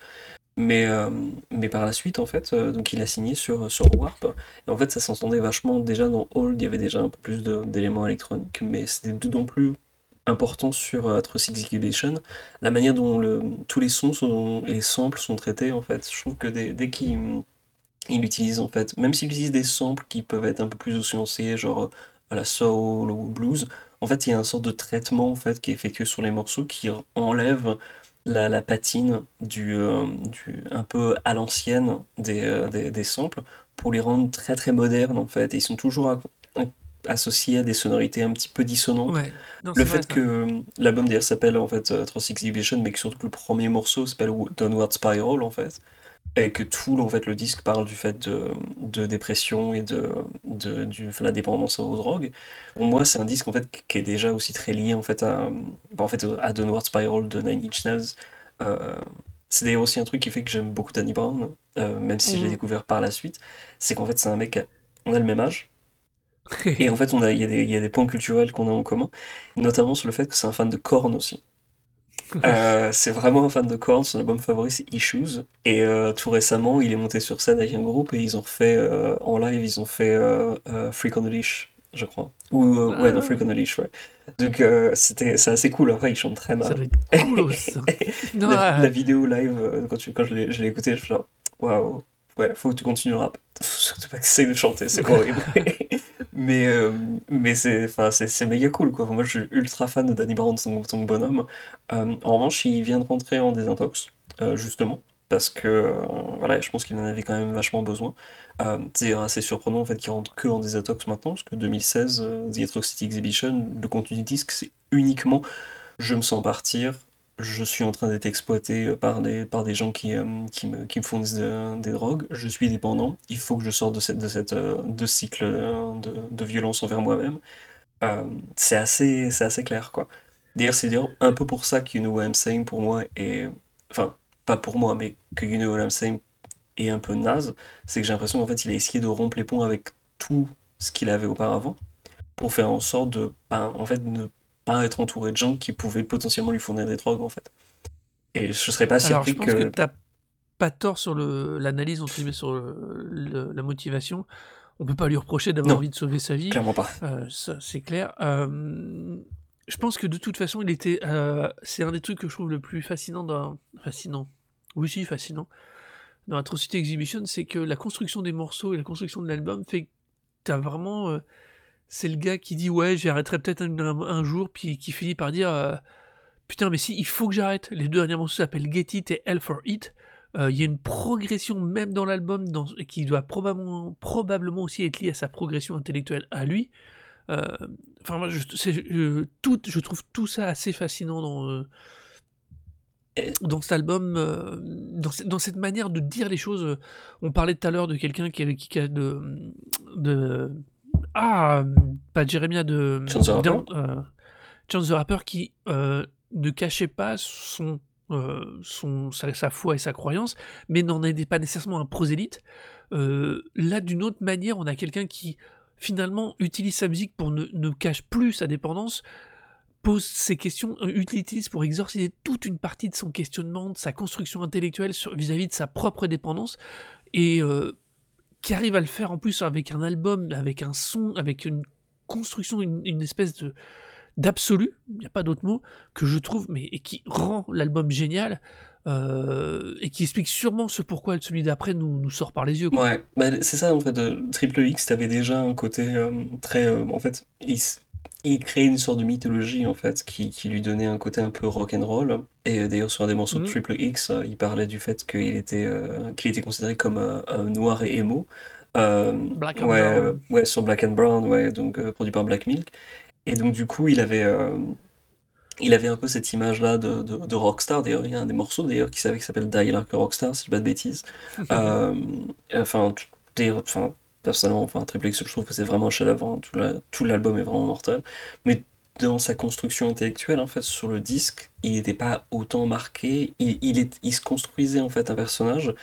Mais, euh, mais par la suite, en fait, euh, donc il a signé sur, sur Warp. Et en fait, ça s'entendait vachement déjà dans Old, il y avait déjà un peu plus d'éléments électroniques, mais c'était d'autant plus important sur euh, Atrocious Exhibition, la manière dont le, tous les sons et les samples sont traités, en fait. Je trouve que dès, dès qu'il il utilise en fait, même s'il utilise des samples qui peuvent être un peu plus oscillés, genre euh, à la soul ou blues, en fait, il y a un sorte de traitement en fait qui est effectué sur les morceaux qui enlève la, la patine du, euh, du un peu à l'ancienne des, euh, des, des samples pour les rendre très très modernes en fait. Et ils sont toujours associés à des sonorités un petit peu dissonantes. Ouais, non, Le vrai fait que l'album d'ailleurs s'appelle en fait euh, Trans Exhibition, mais que surtout le premier morceau s'appelle Downward Spiral en fait et que tout en fait le disque parle du fait de, de dépression et de, de du, enfin, la dépendance aux drogues. Pour moi, c'est un disque en fait qui est déjà aussi très lié en fait à bah, en fait à Downward Spiral de Nine Inch Nails. Euh, c'est d'ailleurs aussi un truc qui fait que j'aime beaucoup Danny Brown, euh, même si je l'ai Mhm. découvert par la suite. C'est qu'en fait c'est un mec, on a le même âge. <laughs> Et en fait, il y y a des points culturels qu'on a en commun, notamment sur le fait que c'est un fan de Korn aussi. <laughs> Euh, c'est vraiment un fan de Korn, son album favori c'est Issues. Et euh, tout récemment, il est monté sur scène avec un groupe et ils ont fait euh, en live, ils ont fait Freak on a Leash, je crois. Ou euh, ouais, non, Ah. Freak on a Leash, ouais. Donc c'était, c'est assez cool. Après, il chante très Ça mal. doit être cool <laughs> ça. Non, La, la vidéo live, quand, tu, quand je l'ai, je l'ai écouté, je suis genre, waouh, ouais, faut que tu continues le rap. Surtout pas que de chanter, c'est <laughs> horrible. Mais euh, mais c'est, enfin, c'est, c'est méga cool, quoi. Moi, je suis ultra fan de Danny Brown, son, son bonhomme. Euh, en revanche, il vient de rentrer en désintox, euh, justement, parce que, voilà, je pense qu'il en avait quand même vachement besoin. C'est assez surprenant, en fait, qu'il rentre que en désintox maintenant, parce que 2016, euh, The Atrocity Exhibition, le contenu du disque, c'est uniquement je me sens partir, je suis en train d'être exploité euh, par des, par des gens qui, euh, qui me, qui me fournissent de- des drogues, je suis dépendant, il faut que je sorte de, cette, de, cette, euh, de cycle de, de violence envers moi-même. C'est assez, assez clair, quoi. D'ailleurs, c'est un peu pour ça que You Know pour moi est... Enfin, pas pour moi, mais que You Know est un peu naze, c'est que j'ai l'impression qu'en fait, il a essayé de rompre les ponts avec tout ce qu'il avait auparavant pour faire en sorte de, ben, en fait, ne pas être entouré de gens qui pouvaient potentiellement lui fournir des drogues, en fait. Et je serais pas Alors, je pense que que... t'as pas tort sur le- l'analyse, entre guillemets, sur le- le- la motivation. On peut pas lui reprocher d'avoir envie de sauver sa vie. Clairement pas. Euh, ça, c'est clair. Euh, je pense que de toute façon, il était. euh, c'est un des trucs que je trouve le plus fascinant dans. Fascinant. Oui, si, fascinant. Dans Atrocity Exhibition, c'est que la construction des morceaux et la construction de l'album fait que t'as vraiment. C'est le gars qui dit ouais, j'arrêterai peut-être un, jour, puis qui finit par dire euh, putain, mais si, il faut que j'arrête. Les deux derniers morceaux s'appellent Get It et Hell for It. Euh, Il y a une progression même dans l'album qui doit probablement, probablement aussi être liée à sa progression intellectuelle à lui. Euh, Enfin, moi, je, c'est- euh, je trouve tout ça assez fascinant dans, dans cet album, dans, ce- dans cette manière de dire les choses. On parlait tout à l'heure de quelqu'un qui qui a de, de ah pas Jeremiah de Chance the Rapper. Euh, Chance the Rapper qui euh, ne cachait pas son euh, son sa, sa foi et sa croyance, mais n'en était pas nécessairement un prosélyte. Là, d'une autre manière, on a quelqu'un qui finalement utilise sa musique pour ne, ne cache plus sa dépendance, pose ses questions, utilise pour exorciser toute une partie de son questionnement, de sa construction intellectuelle vis-à-vis de sa propre dépendance, et euh, qui arrive à le faire en plus avec un album, avec un son, avec une construction, une, espèce de d'absolu, il n'y a pas d'autre mot, que je trouve, mais qui rend l'album génial, euh, et qui explique sûrement ce pourquoi celui d'après nous, sort par les yeux. Ouais, bah, c'est ça en fait. Triple X, t'avais déjà un côté euh, très. euh, en fait, il, il créait une sorte de mythologie en fait qui, qui lui donnait un côté un peu rock and roll. Et euh, d'ailleurs, sur un des morceaux de Mhm. Triple X, euh, il parlait du fait qu'il était, euh, qu'il était considéré comme un noir et émo. Black and ouais, Brown. ouais, sur Black and Brown, ouais, donc produit par Black Milk. Et donc, du coup, il avait. il avait un peu cette image-là de, de, de rockstar. D'ailleurs, il y a un des morceaux d'ailleurs qui s'appelle Die Like a Rockstar, si je dis pas de bêtises. <laughs> Enfin, d'ailleurs, enfin, personnellement, enfin, Triple X, je trouve que c'est vraiment un chef-d'œuvre. hein. Tout la- tout l'album est vraiment mortel. Mais dans sa construction intellectuelle, en fait, sur le disque, il n'était pas autant marqué. Il, se construisait, en fait, un personnage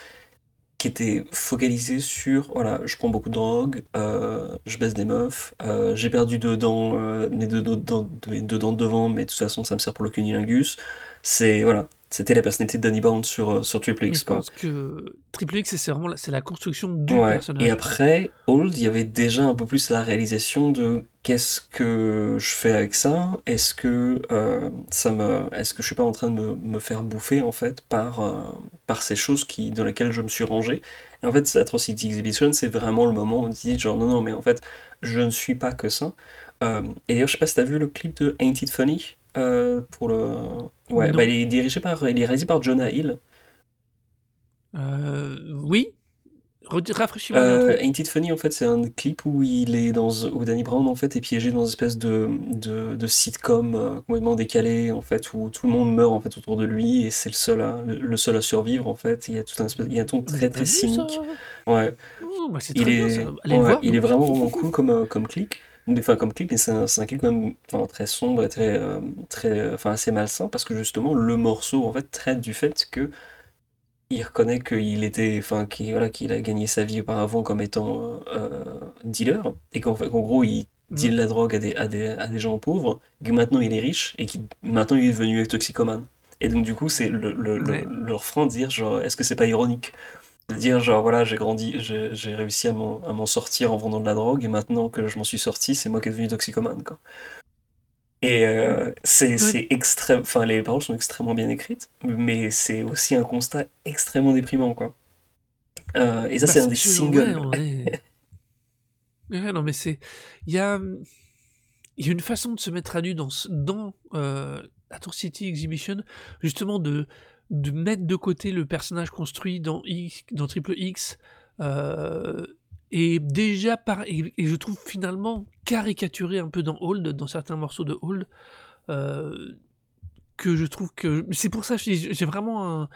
qui était focalisé sur, voilà, je prends beaucoup de drogue, euh, je baisse des meufs, euh, j'ai perdu deux dents, euh, mes deux, dents, devant, mais de toute façon, ça me sert pour le cunilingus. C'est, voilà, c'était la personnalité de Danny Brown sur, euh, sur Triple X, je quoi. pense que Triple X, c'est vraiment la, la construction du Ouais, et personnage. quoi. après, Old, il y avait déjà un peu plus la réalisation de qu'est-ce que je fais avec ça? Est-ce que euh, ça me, est-ce que je suis pas en train de me, me faire bouffer en fait par euh, par ces choses qui dans lesquelles je me suis rangé? Et en fait, Atrocity Exhibition, c'est vraiment le moment où on dit genre non non mais en fait je ne suis pas que ça. Euh, et d'ailleurs, je sais pas si t'as vu le clip de Ain't It Funny? Euh, pour le, ouais, bah il est dirigé par, il est réalisé par Jonah Hill. Euh, oui. Rafraîchis-moi bien Euh. Ain't It Funny, en fait, c'est un clip où il est dans, où Danny Brown, en fait, est piégé dans une espèce de, de, de sitcom euh, complètement décalé, en fait, où tout le monde meurt, en fait, autour de lui, et c'est le seul à, le, seul à survivre, en fait. Il y a tout un espèce, il y a un ton très, très cynique. Ouais. Oh, bah c'est Il très bien est, le ouais, voir. il est vraiment, vraiment cool comme, euh, comme Enfin, comme clip, mais c'est un, c'est un clip quand même, enfin, très sombre et très, euh, très, enfin, assez malsain, parce que justement, le morceau, en fait, traite du fait que il reconnaît qu'il était, enfin, qu'il voilà, qu'il a gagné sa vie auparavant comme étant euh, dealer, et qu'en fait, qu'en gros, il deal Mhm. la drogue à des, à des, à des gens pauvres, que maintenant il est riche, et qui maintenant il est devenu toxicomane. Et donc, du coup, c'est le, le, le, Ouais. le refrain de dire, genre, est-ce que c'est pas ironique? De dire, genre, voilà, j'ai grandi, j'ai réussi à m'en sortir en vendant de la drogue, et maintenant que je m'en suis sorti, c'est moi qui est devenu toxicomane, quoi. Et euh, c'est c'est extrême, enfin les paroles sont extrêmement bien écrites, mais c'est aussi un constat extrêmement déprimant quoi. Euh, et ça Bah c'est un des ouais, singles. <laughs> Ouais, non mais c'est. Il y a, hum, il y a une façon de se mettre à nu dans dans euh, Atrocity Exhibition, justement de de mettre de côté le personnage construit dans X, dans Triple X, euh, et déjà par et, je trouve finalement caricaturé un peu dans Hold, dans certains morceaux de Hold, euh, que je trouve que c'est pour ça que j'ai vraiment un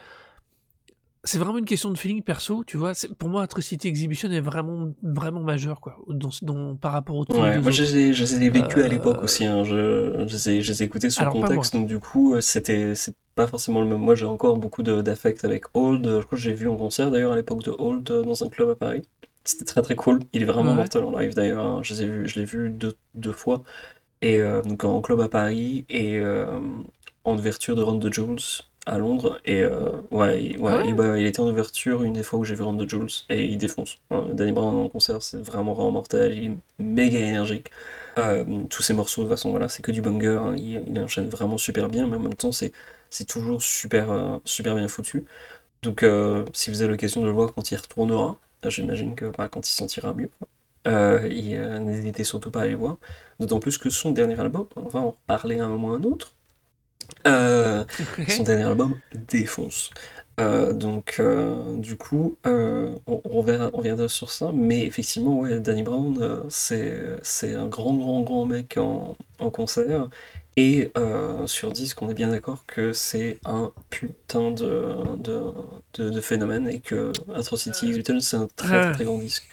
c'est vraiment une question de feeling perso, tu vois. Pour moi, Atrocity Exhibition est vraiment, vraiment majeur, quoi, dans, ce- dans- par rapport aux Ouais, moi je les ai, ai vécus à l'époque Euh, aussi, hein. Je, je les ai, je les ai écoutés sous alors, contexte, donc du coup euh, c'était c'est pas forcément le même. Moi j'ai encore beaucoup d'affect avec Old, je crois que j'ai vu en concert d'ailleurs à l'époque de Old euh, dans un club à Paris. C'était très très cool, il est vraiment Ouais. mortel en live d'ailleurs, hein. Je l'ai vu deux, deux fois, et euh, donc en club à Paris et euh, en ouverture de Run the Jules à Londres, et euh, ouais, il, ouais, ouais il, bah, il était en ouverture une des fois où j'ai vu the Jules, et il défonce. Hein, Danny Brown en concert c'est vraiment vraiment mortel, il est méga énergique. Euh, tous ces morceaux, de toute façon, voilà, c'est que du banger, hein, il, il enchaîne vraiment super bien, mais en même temps, c'est c'est toujours super, euh, super bien foutu. Donc, si vous avez l'occasion de le voir quand il retournera, j'imagine que bah, quand il se sentira mieux, n'hésitez surtout pas à aller le voir. D'autant plus que son dernier album, on va en reparler à un moment ou à un autre, euh, son dernier album défonce. Euh, donc, euh, du coup, euh, on, on reviendra, on reviendra sur ça, mais effectivement, ouais, Danny Brown, euh, c'est, c'est un grand, grand, grand mec en, en concert. Et euh, sur disque, on est bien d'accord que c'est un putain de, de, de, de phénomène et que Atrocity Exhibition, c'est un très, très, très grand disque.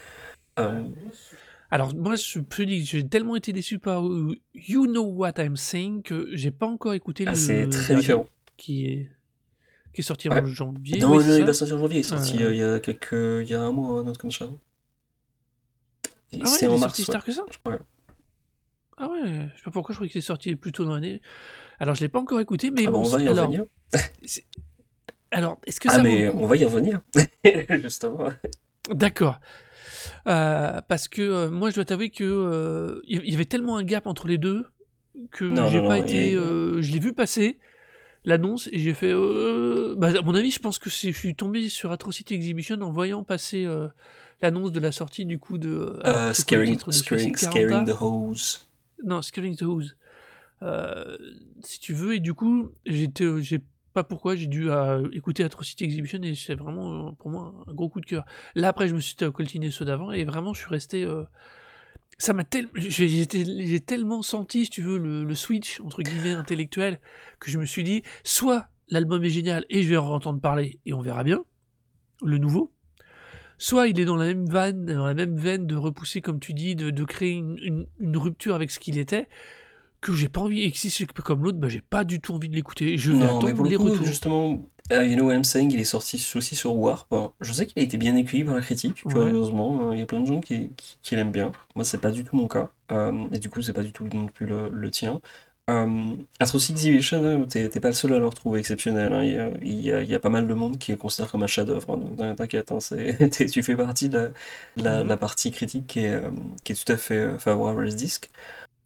Alors, moi, je peux dire que j'ai tellement été déçu par euh, You Know What I'm Saying que j'ai pas encore écouté ah, le c'est très différent. qui est, qui est sorti Ouais. en janvier. Non, oui, non, il va sortir en janvier, il est sorti Euh, il y a quelques, il y a un mois, un autre comme ça. Et Ah ouais, c'est en mars, sorti ouais. tard que ça? Ouais. Ah ouais, je sais pas pourquoi je croyais qu'il est sorti plus tôt dans l'année. Alors, je l'ai pas encore écouté, mais Ah bah bon, on va y alors, revenir. alors, est-ce que Ah ça mais on va y revenir, <laughs> justement. D'accord. Euh, parce que euh, moi, je dois t'avouer que euh, il y avait tellement un gap entre les deux que Non, j'ai non, pas non, été. euh, je l'ai vu passer l'annonce et j'ai fait. euh, bah, à mon avis, je pense que c'est- je suis tombé sur Atrocity Exhibition en voyant passer euh, l'annonce de la sortie du coup de. Alors, Euh, c'est quoi le scaring, titre de scaring, celui-ci scaring Caranta the hose. Non, Scaring the Hose. Euh, si tu veux, et du coup, j'étais, j'ai pas pourquoi, j'ai dû euh, écouter Atrocity Exhibition et c'est vraiment euh, pour moi un gros coup de cœur. Là, après, je me suis coltiné ceux d'avant et vraiment, je suis resté. euh, ça m'a tel... j'ai, tellement senti, si tu veux, le, switch entre guillemets intellectuel que je me suis dit soit l'album est génial et je vais en entendre parler et on verra bien, le nouveau, soit il est dans la même vanne, dans la même veine de repousser, comme tu dis, de, créer une rupture avec ce qu'il était, que j'ai pas envie. Et que si c'est comme l'autre, bah, j'ai pas du tout envie de l'écouter. Je vais Non, mais attendre pour le les coup, retours. justement, euh, You Know What I'm Saying, il est sorti aussi sur Warp. Je sais qu'il a été bien accueilli par la critique, Ouais. curieusement. Euh, Il y a plein de gens qui, qui, qui l'aiment bien. Moi, c'est pas du tout mon cas. Euh, et du coup, c'est pas du tout non plus le, le tien. Euh, Astro City Exhibition, hein, t'es pas le seul à le retrouver exceptionnel. hein. Il y a, il y a- il y a pas mal de monde qui le considère comme un chef-d'œuvre. hein. T'inquiète, hein, <laughs> tu fais partie de la, Mhm. partie critique qui est, euh, qui est tout à fait euh, favorable à ce disque.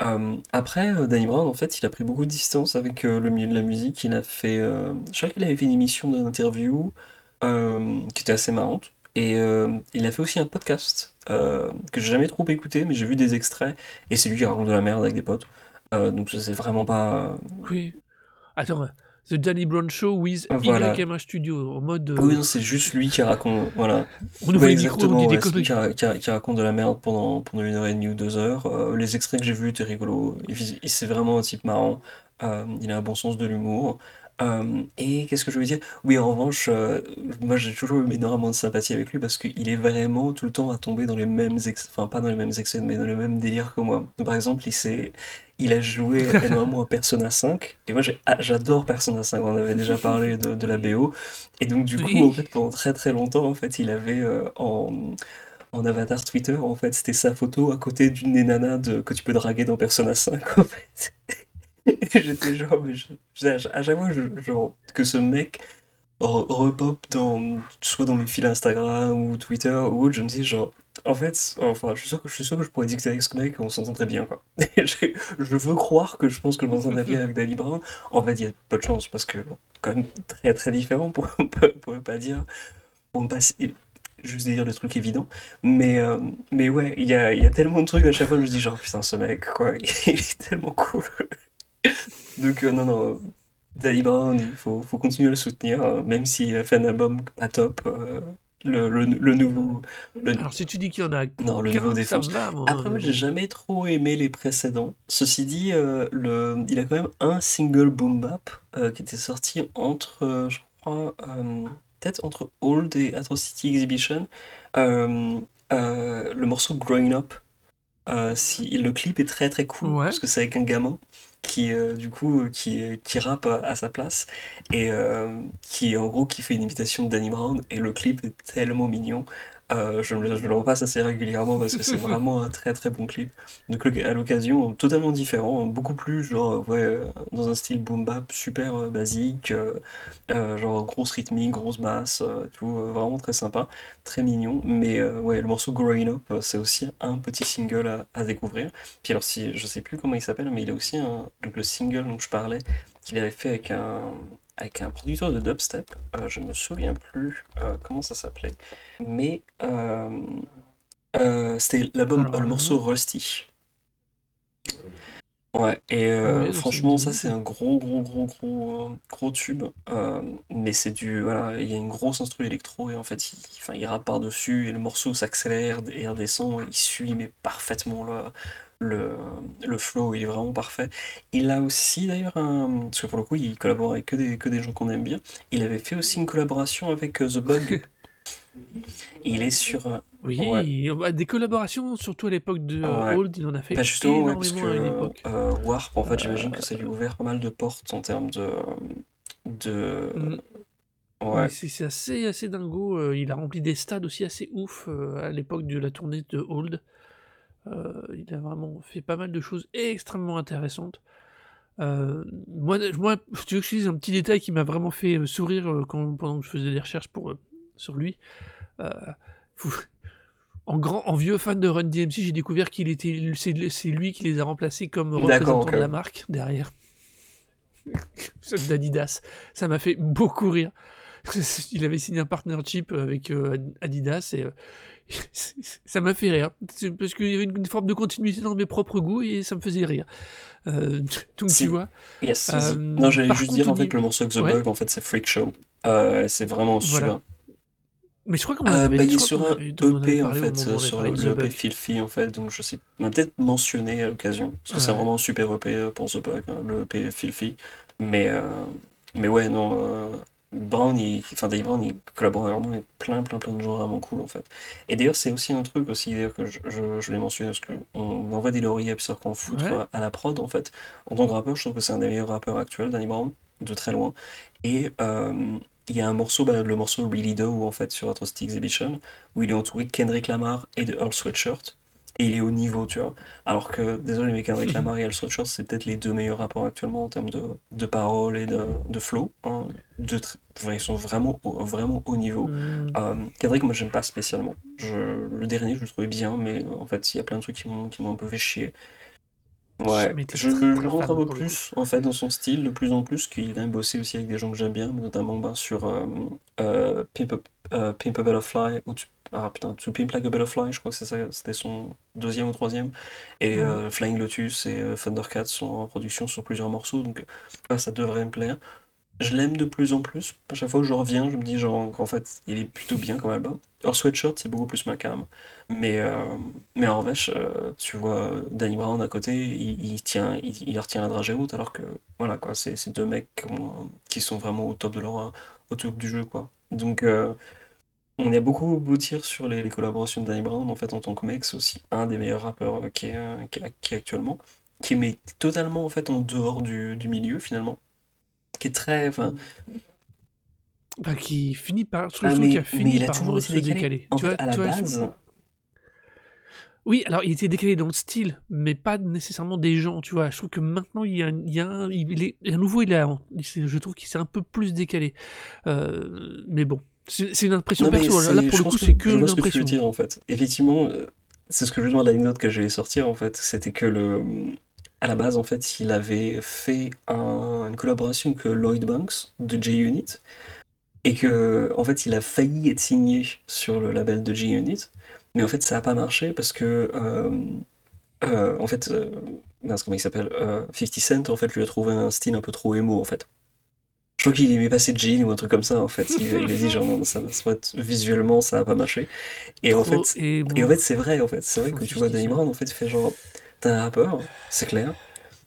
Euh, après, euh, Danny Brown, en fait, il a pris beaucoup de distance avec euh, le milieu de la musique. Il a fait, je crois qu'il avait fait une émission d'interview qui était assez marrante. Et il a fait aussi un podcast que j'ai jamais trop écouté, mais j'ai vu des extraits. Et c'est lui qui raconte de la merde avec des potes. Donc ça, c'est vraiment pas. Oui. Attends, The Danny Brown Show with Voilà. YMH Studio, en mode. euh, Oui, c'est juste lui qui raconte. Voilà. on ouvre Ouais, micros, on des qui, ra- qui ra- qui raconte de la merde pendant, pendant une heure et demie ou deux heures. Euh, les extraits que j'ai vus étaient rigolos. Il- il- C'est vraiment un type marrant. Euh, il a un bon sens de l'humour. Euh, et qu'est-ce que je veux dire? Oui, en revanche, euh, moi j'ai toujours eu énormément de sympathie avec lui parce qu'il est vraiment tout le temps à tomber dans les mêmes excès, enfin pas dans les mêmes excès, mais dans le même délire que moi. Par exemple, il s'est, il a joué <laughs> énormément à Persona 5 et moi j'ai- ah, j'adore Persona 5. On avait déjà parlé de, de la BO et donc du coup Oui. en fait pendant très très longtemps en fait il avait euh, en en avatar Twitter, en fait, c'était sa photo à côté d'une des nanas de, que tu peux draguer dans Persona 5, en fait. <laughs> J'étais genre, à chaque fois je- que ce mec re- repop dans, soit dans mes fils Instagram ou Twitter ou autre, je me dis genre, en fait, enfin, je suis sûr que je, suis sûr que je pourrais discuter avec ce mec on s'entend très bien, quoi. <laughs> Je, veux croire que je pense que je m'entendrais bien avec Danny Brown. En fait, il y a peu de chance parce que, quand même très très différent pour, <laughs> ne pas dire, pour ne pas juste dire le truc évident. Mais, euh, mais ouais, il y a, y a tellement de trucs à chaque fois, je me dis genre, putain, ce mec, quoi, il est tellement cool. <laughs> Donc, euh, non, non, Danny Brown, il faut, faut continuer à le soutenir, euh, même s'il a fait un album pas top. euh, le, le, le nouveau. Le, Alors, si tu dis qu'il y en a non, le nouveau défonce. va, moi. Après, moi, j'ai jamais trop aimé les précédents. Ceci dit, euh, le, il a quand même un single boom bap euh, qui était sorti entre, euh, je crois, euh, peut-être entre Old et Atrocity Exhibition. Euh, euh, le morceau Growing Up. Euh, si, le clip est très très cool Ouais. parce que c'est avec un gamin qui euh, du coup qui, rappe à, à sa place et euh, qui en gros qui fait une imitation de Danny Brown et le clip est tellement mignon Euh, je, me- je le repasse assez régulièrement parce que c'est <laughs> vraiment un très très bon clip. Donc le- à l'occasion totalement différent beaucoup plus genre ouais euh, dans un style boom bap super euh, basique euh, euh, genre grosse rythmique grosse basse euh, tout euh, vraiment très sympa très mignon. Mais euh, ouais le morceau Growing Up euh, c'est aussi un petit single à, à découvrir. Puis alors si je sais plus comment il s'appelle mais il a aussi un, donc le single dont je parlais qu'il avait fait avec un avec un producteur de dubstep euh, je me souviens plus euh, comment ça s'appelait mais euh, euh, c'était l'album le morceau Rusty Ouais, et Ouais, franchement, ça c'est un gros, gros, gros, gros, gros tube. Mais c'est du. Voilà, il y a une grosse instru électro et en fait, il, enfin, il rappe par-dessus et le morceau s'accélère et redescend. Il suit mais parfaitement le, le flow, il est vraiment parfait. Il a aussi d'ailleurs un. Parce que pour le coup, il collabore avec que des, que des gens qu'on aime bien. Il avait fait aussi une collaboration avec euh, The Bug. <laughs> Il est sur. euh, Oui, Ouais. bah, des collaborations, surtout à l'époque de Ouais. Old, il en a fait Bah justement, ouais, parce que énormément à une époque. euh, Warp, en fait, j'imagine que ça lui a ouvert pas mal de portes en termes de. de... Mm. Ouais. C'est assez, assez dingo. il a rempli des stades aussi assez ouf à l'époque de la tournée de Old. Euh, il a vraiment fait pas mal de choses extrêmement intéressantes. Euh, moi, moi, tu veux que je te dise un petit détail qui m'a vraiment fait euh, sourire euh, quand, pendant que je faisais des recherches pour, euh, sur lui. <laughs> En, grand, en vieux fan de Run DMC, j'ai découvert qu'il était, c'est lui qui les a remplacés comme représentant de la marque derrière. <laughs> D'Adidas. Ça m'a fait beaucoup rire. <laughs> Il avait signé un partnership avec Ad- Adidas et <laughs> ça m'a fait rire. Parce qu'il y avait une, une forme de continuité dans mes propres goûts et ça me faisait rire. Euh, <laughs> donc Si. tu vois. Yes, Euh. Non, j'allais juste contre, dire en fait le morceau The Ouais. Bug, en fait, c'est Freak Show. Euh, c'est vraiment Voilà. super. Mais je crois qu'on Euh, avait bah, il est sur un EP en au fait, sur le, EP. Filthy en fait, donc je sais, on a peut-être mentionné à l'occasion, parce que c'est vraiment un super EP pour The Bug, hein, le EP Filthy. Mais, mais ouais, non, Brown, il, enfin Dave Brown, il collabore vraiment avec plein, plein, plein de gens vraiment cool en fait. Et d'ailleurs, c'est aussi un truc aussi d'ailleurs que je, je, je l'ai mentionné parce qu'on envoie des lauriers sur qu'on fout Ouais. à la prod en fait. En tant que rappeur, je trouve que c'est un des meilleurs rappeurs actuels, Danny Brown, de très loin. Et euh, il y a un morceau, bah, le morceau Really Do en fait sur Atrocity Exhibition, où il est entouré de Kendrick Lamar et de Earl Sweatshirt. Et il est au niveau, tu vois. Alors que, désolé, mais Kendrick Lamar et Earl Sweatshirt, c'est peut-être les deux meilleurs rappeurs actuellement en termes de, de paroles et de, de flow. hein. De enfin, ils sont vraiment, au- vraiment haut niveau. Hmm. Euh, Kendrick, moi, j'aime pas spécialement. Je, le dernier, je le trouvais bien, mais euh, en fait, il y a plein de trucs qui m'ont un peu fait chier. Ouais, je, je rentre un peu plus en fait dans son style de plus en plus, qu'il aime bosser aussi avec des gens que j'aime bien, notamment ben, sur euh, euh, Pimp, a- euh, Pimp a Butterfly, tu- ah putain, To Pimp Like a Butterfly, je crois que c'est ça, c'était son deuxième ou troisième, et euh, Flying Lotus et euh, Thundercats sont en production sur plusieurs morceaux, donc ouais, ça devrait me plaire. Je l'aime de plus en plus. À chaque fois que je reviens, je me dis genre qu'en fait, il est plutôt bien comme album. Or Sweatshirt, c'est beaucoup plus ma cam. Mais, euh, mais en revanche, euh, tu vois Danny Brown à côté, il, il tient, il, il retient la dragée haute, alors que voilà quoi, c'est deux mecs qui ont- qui sont vraiment au top de leur, au top du jeu quoi. Donc on a beaucoup beau tir sur les, les collaborations de Danny Brown. En fait, en tant que mec, c'est aussi un des meilleurs rappeurs euh, qui est, euh, qui est, qui est actuellement, qui met totalement en fait en dehors du, du milieu finalement, qui est très, enfin, Bah, qui finit par. Je trouve Ah, qu'il mais, a mais fini il a par toujours se été décalé. décaler. En Tu fait, vois, à la vois, base, Oui, alors il était décalé dans le style, mais pas nécessairement des gens, tu vois. Je trouve que maintenant, il y a, un- il y a un, il est, à nouveau, il est, je trouve qu'il s'est un peu plus décalé. Euh, mais bon, c'est une impression Non, perso. Là, pour je le coup, c'est que je une vois ce que tu veux dire en fait. Effectivement, euh, c'est ce que justement l'anecdote que je vais sortir en fait, c'était que le, à la base en fait, il avait fait un- une collaboration avec Lloyd Banks de J-Unit et que en fait, il a failli être signé sur le label de J-Unit, mais en fait, ça n'a pas marché parce que euh, euh, en fait, euh, comment il s'appelle, euh, 50 Cent en fait lui a trouvé un style un peu trop émo en fait. Je crois qu'il aimait passer jean ou un truc comme ça en fait. Il, il a dit genre non, ça, être- visuellement ça va pas marcher. Et en fait, et et en fait c'est vrai en fait. C'est vrai que tu vois Danny. Brown en fait il fait genre t'es un rappeur, c'est clair,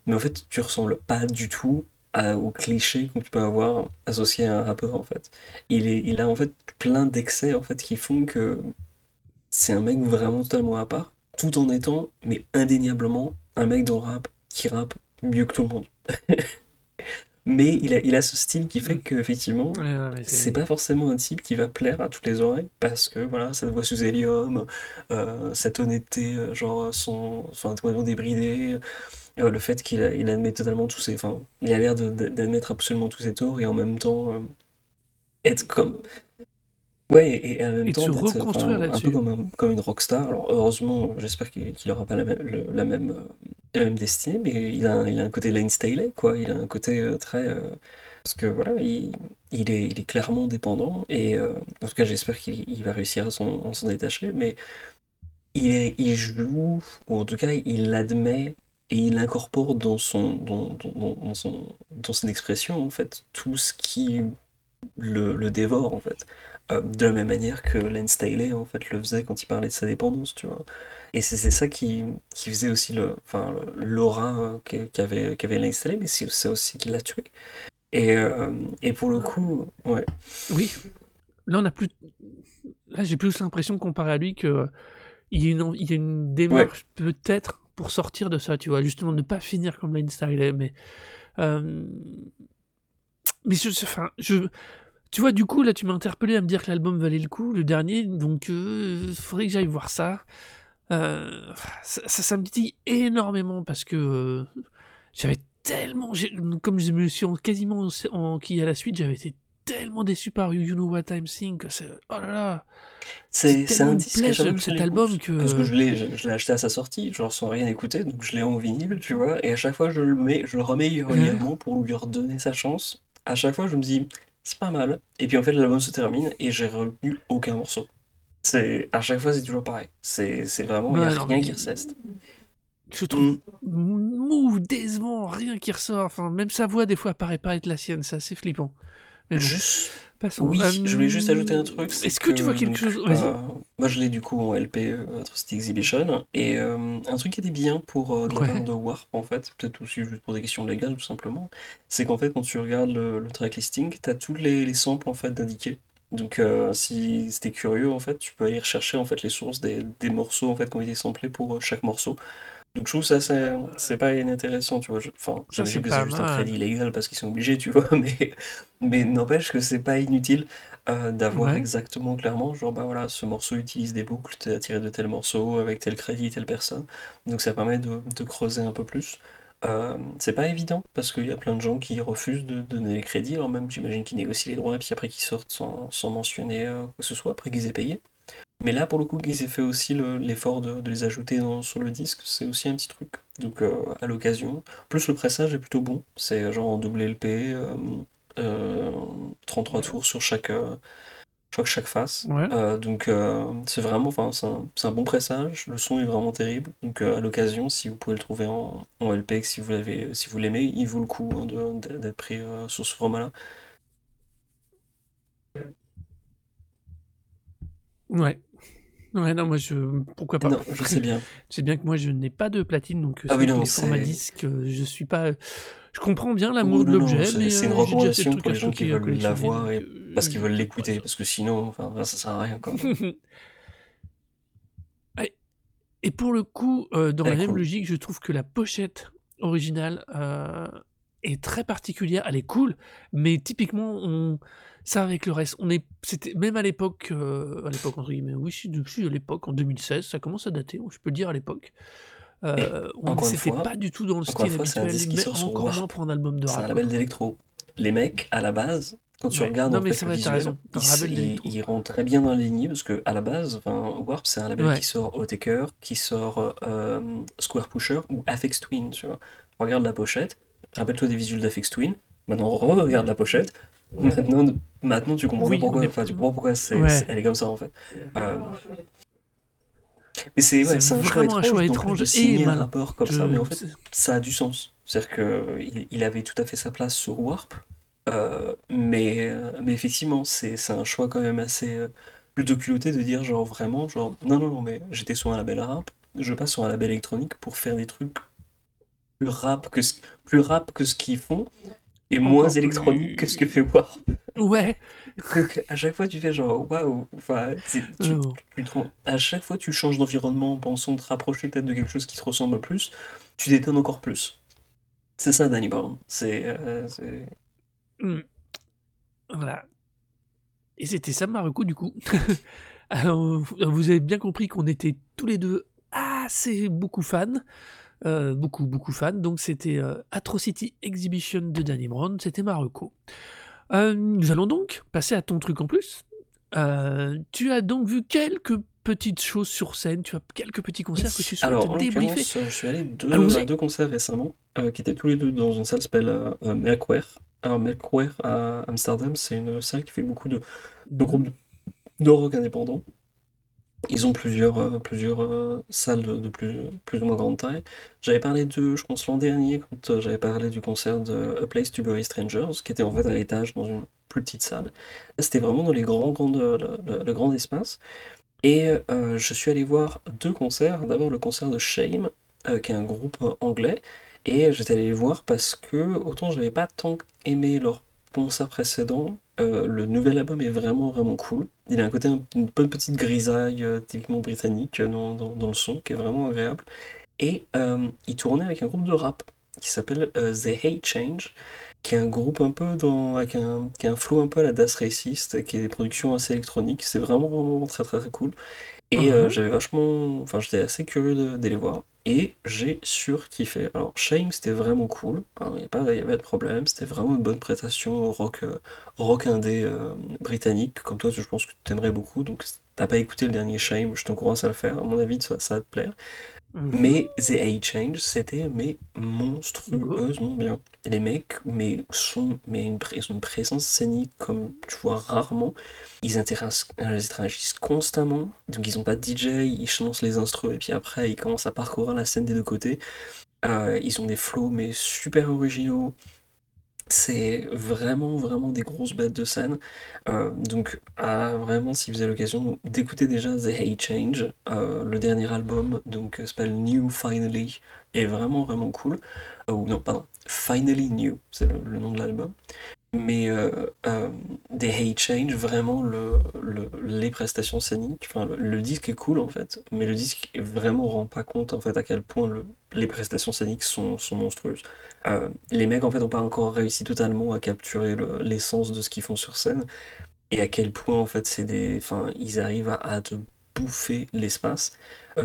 mais en fait tu ressembles pas du tout à- au cliché que tu peux avoir associé à un rappeur en fait. Il est, il a en fait plein d'excès en fait qui font que c'est un mec vraiment totalement à part, tout en étant mais indéniablement un mec dans le rap qui rappe mieux que tout le monde. <laughs> Mais il a, il a ce style qui fait Mm. qu'effectivement, Ouais, ouais, mais c'est c'est- pas forcément un type qui va plaire à toutes les oreilles parce que voilà, cette voix sous hélium, euh, cette honnêteté, euh, genre son, complètement débridé, euh, le fait qu'il a- il admet totalement tous ses, enfin, il a l'air de- de- d'admettre absolument tous ses torts et en même temps euh, être comme, ouais, et, et en même Et de temps se d'être, enfin, reconstruire un peu là-dessus. comme, un- comme une rockstar. Alors heureusement, j'espère qu'il qu'il aura pas la même, le- la même, euh, la même destinée, mais il a, un- il a un côté Lane Staley, quoi. Il a un côté euh, très, euh, parce que voilà, il, il est, il est clairement dépendant et euh, en tout cas, j'espère qu'il il va réussir à s'en à s'en détacher, mais il, est- il joue, ou en tout cas, il l'admet et il incorpore dans son, dans, dans- dans- dans son, dans son expression, en fait, tout ce qui le, le dévore, en fait. Euh, de la même manière que Len Staley, en fait, le faisait quand il parlait de sa dépendance, tu vois. Et c'est ça qui, qui faisait aussi le, enfin, l'aura euh, qu'a- qu'avait qu'avait Len Staley, mais c'est aussi qui l'a tué. Et, euh, et pour le coup, ouais. Oui, là, on a plus. Là, j'ai plus l'impression, comparé à lui, que il y a une, il y a une démarche peut-être pour sortir de ça, tu vois, justement, ne pas finir comme Lane Staley, mais. euh, Mais je, je- enfin, je, tu vois, du coup, là, tu m'as interpellé à me dire que l'album valait le coup, le dernier, donc il faudrait que j'aille voir ça. Euh, ça, ça, ça me dit énormément parce que euh, j'avais tellement, comme je me suis en- quasiment en- enquillé à la suite, j'avais été tellement déçu par You Know What I'm Saying que c'est, oh là là, C'est un disque, que je cet album que. parce que je l'ai je, je l'ai acheté à sa sortie, genre sans rien écouter, donc je l'ai en vinyle, tu vois, et à chaque fois je le mets, je le remets régulièrement pour lui redonner sa chance. À chaque fois je me dis, c'est pas mal, et puis en fait l'album se termine et j'ai retenu aucun morceau. C'est à chaque fois c'est toujours pareil. C'est c'est vraiment il y a rien qui reste. je trouve Mm. mou, décevant, rien qui ressort. Enfin, même sa voix, des fois, paraît pas être la sienne. C'est assez flippant. Mais Juste passons. oui, je voulais juste ajouter un Euh, truc, Est-ce que tu vois que quelque donc, chose? Euh, moi je l'ai du coup en LP euh, Atrocity Exhibition, et euh, un truc qui était bien pour euh, de Ouais. de Warp en fait, peut-être aussi juste pour des questions légales tout simplement, c'est qu'en fait quand tu regardes le, le track listing, t'as tous les, les samples en fait d'indiqués. Donc euh, si t'es curieux en fait, tu peux aller rechercher en fait les sources des, des morceaux en fait qui ont été samplés pour euh, chaque morceau. Donc je trouve ça c'est c'est pas inintéressant, tu vois. je- Enfin, j'imagine c'est que c'est juste un crédit illégal parce qu'ils sont obligés, tu vois, <laughs> mais mais n'empêche que c'est pas inutile euh, d'avoir Ouais. exactement clairement, genre bah voilà, ce morceau utilise des boucles t- tirées de tel morceau avec tel crédit, telle personne. Donc ça permet de, de creuser un peu plus. Euh, c'est pas évident parce qu'il y a plein de gens qui refusent de donner les crédits, alors même j'imagine qu'ils négocient les droits et puis après qu'ils sortent sans, sans mentionner euh, quoi que ce soit, après qu'ils aient payé. Mais là, pour le coup, qu'ils aient fait aussi le- l'effort de, de les ajouter dans- sur le disque, c'est aussi un petit truc. Donc, euh, à l'occasion. Plus le pressage est plutôt bon. C'est genre en double LP, euh, euh, 33 tours sur chaque, euh, chaque, chaque face. Ouais. Euh, donc, euh, c'est vraiment, enfin, c'est un, bon pressage. Le son est vraiment terrible. Donc, euh, à l'occasion, si vous pouvez le trouver en, en LP, que si vous l'avez, si vous l'aimez, il vaut le coup hein, d'être pris euh, sur ce format-là. Ouais. Ouais, non, moi, je... Pourquoi pas? Non, je sais bien. <laughs> C'est bien que moi, je n'ai pas de platine, donc euh, Ah oui, non, les formats c'est- disques, euh, je suis pas... Je comprends bien Oh, l'amour de l'objet, c'est mais c'est une euh, de recommandation pour les gens qui veulent l'avoir et parce qu'ils veulent l'écouter, parce que sinon, enfin, ça sert à rien, quoi. <laughs> Et- pour le coup, euh, dans la même logique, je trouve que la pochette originale euh, est très particulière. Elle est cool, mais typiquement, on... ça avec le reste, on est, c'était même à l'époque, euh, à l'époque entre guillemets, oui, si, à l'époque, en 2016, ça commence à dater, je peux le dire à l'époque. Euh, on c'était pas du tout dans le style fois, c'est un habituel, mais encore moins pour un album de C'est un rap. label d'électro. Les mecs, à la base, quand tu Ouais. regardes Non, en mais fait le visuel, raison. Ils, ils- rentrent très bien dans la lignée parce que à la base, Warp, c'est un label Ouais. qui sort Otaker, qui sort euh, Square Pusher ou Afex Twin, tu vois. Regarde la pochette, rappelle-toi des visuels d'Afex Twin, maintenant regarde la pochette, maintenant, maintenant tu comprends Oui, pourquoi, mais- enfin, tu comprends pourquoi Ouais. c'est- elle est comme ça en fait. Euh, mais c'est ouais, un choix vraiment un étrange, choix étrange de et signer un malin. rapport comme Je- ça, mais en fait, ça a du sens. C'est-à-dire qu'il il avait tout à fait sa place sur Warp, euh, mais, euh, mais effectivement, c'est c'est un choix quand même assez euh, plutôt culotté de dire genre vraiment, genre non, non, non, mais j'étais sur un label rap, je passe sur un label électronique pour faire des trucs plus rap que ce, plus rap que ce qu'ils font et moins Encore électronique plus- que ce que fait Warp. Ouais. Donc, à chaque fois, tu fais genre waouh, enfin, tu, Euh, tu à chaque fois, tu changes d'environnement en pensant te rapprocher peut-être de quelque chose qui te ressemble plus, tu t'étonnes encore plus. C'est ça, Danny Brown. C'est. euh, Hmm. Voilà. Et c'était ça Marocco du coup. <laughs> Alors, vous avez bien compris qu'on était tous les deux assez beaucoup fans. Euh, beaucoup, beaucoup fans. Donc c'était euh, Atrocity Exhibition de Danny Brown. C'était Marocco. Euh, nous allons donc passer à ton truc en plus. Tu as donc vu quelques petites choses sur scène. Tu as quelques petits concerts que tu souhaites débriefer. je suis allé deux, à deux concerts récemment, qui étaient tous les deux dans une salle qui s'appelle Melkware. Alors, Melkware à Amsterdam, c'est une salle qui fait beaucoup de, de groupes de rock indépendants. Ils ont plusieurs, euh, plusieurs euh, salles de, de plus, plus ou moins grande taille. J'avais parlé d'eux, je pense, l'an dernier, quand euh, j'avais parlé du concert de A Place to Bury Strangers, qui était en fait à l'étage dans une plus petite salle. C'était vraiment dans les grands, le, grand espace. Et je suis allé voir deux concerts. D'abord le concert de Shame, qui est un groupe anglais. Et j'étais allé les voir parce que, autant j'avais pas tant aimé leur concert précédent, euh, le nouvel album est vraiment vraiment cool. Il a un côté, un- une bonne petite grisaille euh, typiquement britannique euh, dans, dans- dans le son, qui est vraiment agréable. Et il tournait avec un groupe de rap qui s'appelle The Hate Change, qui est un groupe un peu dans, avec un, qui a un flow un peu à la Das Racist, qui est des productions assez électroniques. C'est vraiment, vraiment très très très cool. Et Mhm. j'avais vachement, enfin j'étais assez curieux de- d'aller voir et j'ai surkiffé. Alors Shame c'était vraiment cool, il n'y a pas, y avait pas de problème, c'était vraiment une bonne prestation rock, euh, rock indé euh, britannique, comme toi je pense que tu aimerais beaucoup, donc t'as pas écouté le dernier Shame, je t'encourage à le faire, à mon avis ça, ça va te plaire. Mhm. Mais The A Change, c'était mais monstrueusement bien. Les mecs, mais sont, mais une, ils ont une présence scénique comme tu vois rarement. Ils interagissent, ils constamment. Donc ils ont pas de DJ, ils lancent les instruments et puis après ils commencent à parcourir la scène des deux côtés. Euh, ils ont des flows mais super originaux. C'est vraiment, vraiment des grosses bêtes de scène. Euh, donc, vraiment, si vous avez l'occasion d'écouter déjà The Hate Change, euh, le dernier album, donc euh, s'appelle New Finally, est vraiment, vraiment cool. Oh non, pardon, Finally New, c'est le nom de l'album. Mais euh, euh, des Hate Change, vraiment, le, le- les prestations scéniques, enfin, le, disque est cool en fait, mais le disque vraiment rend pas compte en fait à quel point le- les prestations scéniques sont, monstrueuses. Euh, les mecs en fait ont pas encore réussi totalement à capturer le- l'essence de ce qu'ils font sur scène et à quel point en fait c'est des, enfin, ils arrivent à, te bouffer l'espace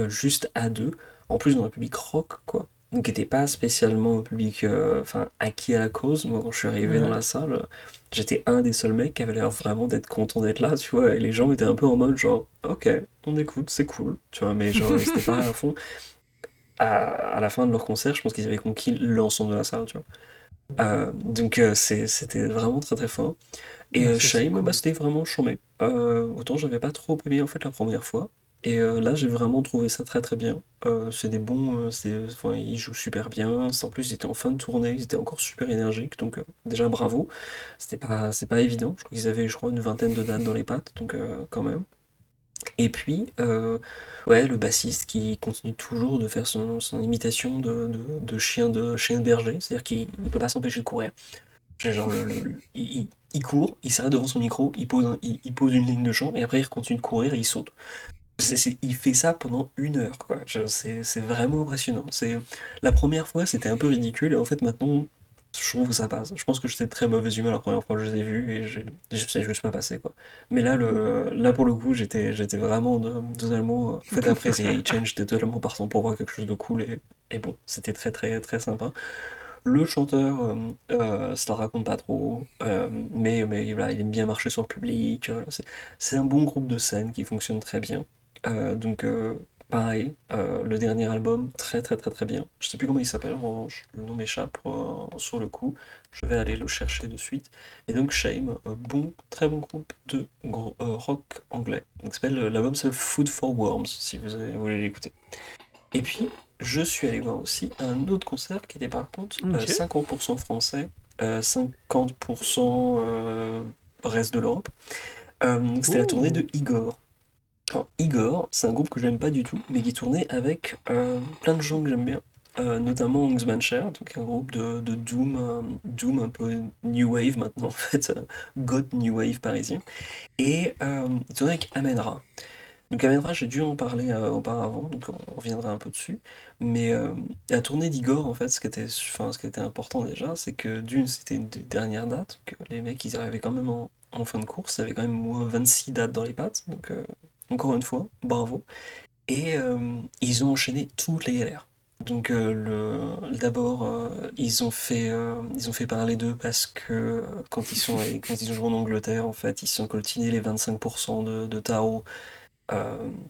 juste à deux, en plus dans un public rock quoi. Qui n'était pas spécialement un public euh, enfin, acquis à la cause. Moi, quand je suis arrivé dans la salle, j'étais un des seuls mecs qui avait l'air vraiment d'être content d'être là, tu vois. Et les gens étaient un peu en mode genre, ok, on écoute, c'est cool, tu vois. Mais genre, ils étaient pas à fond. <laughs> À, à la fin de leur concert, je pense qu'ils avaient conquis l'ensemble de la salle, tu vois. Euh, donc, euh, c'était vraiment très très fort. Et Ouais, euh, Shame, bah, cool. c'était vraiment chambé. Euh, autant j'avais pas trop aimé en fait la première fois. Et euh, là, j'ai vraiment trouvé ça très très bien. Euh, c'est des bons, euh, c'est, enfin, ils jouent super bien. En plus, ils étaient en fin de tournée, ils étaient encore super énergiques. Donc déjà bravo. C'était pas, c'est pas évident. Je crois qu'ils avaient, je crois, une vingtaine de dates dans les pattes, donc quand même. Et puis, ouais, le bassiste qui continue toujours de faire son, imitation de, de, chien de chien de berger, c'est-à-dire qu'il ne peut pas s'empêcher de courir. Genre, il, il- court, il s'arrête devant son micro, il pose, un- il pose une ligne de chant, et après il continue de courir et il saute. C'est- c'est- il fait ça pendant une heure, quoi. C'est c'est vraiment impressionnant. C'est, la première fois, c'était un peu ridicule, et en fait, maintenant, je trouve que ça passe. Je pense que j'étais très mauvaise humeur la première fois que je les ai vus, et je sais juste pas passé, quoi. Mais là, le, là pour le coup, j'étais j'étais vraiment totalement. En fait, après Hate Change, j'étais totalement partant pour voir quelque chose de cool, et, et bon, c'était très, très, très sympa. Le chanteur, euh, euh, ça raconte pas trop, euh, mais, mais voilà, il aime bien marcher sur le public. euh, c'est c'est un bon groupe de scène qui fonctionne très bien. Euh, donc, euh, pareil, euh, le dernier album, très très très très bien. Je sais plus comment il s'appelle, en revanche, le nom m'échappe sur le coup. Je vais aller le chercher de suite. Et donc, Shame, bon, très bon groupe de gros- rock anglais. Donc, L'album s'appelle Food for Worms, si vous, voulez l'écouter. Et puis, je suis allé voir aussi un autre concert qui était par contre euh, Ok. 50% français, euh, 50% euh, reste de l'Europe. C'était la tournée de Igor. Igor, c'est un groupe que j'aime pas du tout, mais qui tournait avec euh, plein de gens que j'aime bien. Euh, notamment Ungzmanshare, donc un groupe de, Doom, euh, Doom un peu New Wave maintenant <laughs> en fait, God New Wave parisien. Et il tournait avec Amenra. Donc Amenra, j'ai dû en parler auparavant, donc on reviendra un peu dessus. Mais la tournée d'Igor, en fait, ce qui était, enfin, ce qui était important déjà, c'est que d'une, c'était une des dernières dates, que les mecs, ils arrivaient quand même en, fin de course, ils avaient quand même moins 26 dates dans les pattes, donc encore une fois, bravo. Et euh, ils ont enchaîné toutes les galères. Donc euh, d'abord, euh, ils ont fait, ils ont fait parler d'eux parce que quand ils sont quand ils joué en Angleterre, en fait, ils se sont coltinés les 25% de, de tarot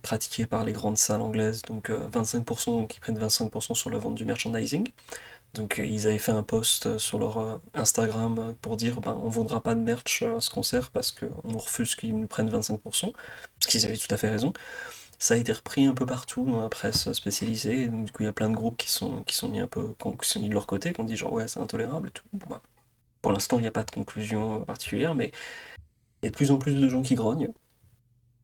pratiqués par les grandes salles anglaises. Donc euh, 25%, donc ils prennent 25% sur la vente du merchandising. Donc euh, ils avaient fait un post euh, sur leur euh, Instagram pour dire ben, on vendra pas de merch à ce concert parce qu'on refuse qu'ils nous prennent 25%, parce qu'ils avaient tout à fait raison. Ça a été repris un peu partout dans la presse spécialisée, donc du coup il y a plein de groupes qui sont, qui sont mis un peu, qui sont mis de leur côté, qui ont dit genre ouais c'est intolérable et tout. Bah, pour l'instant il n'y a pas de conclusion particulière, mais il y a de plus en plus de gens qui grognent.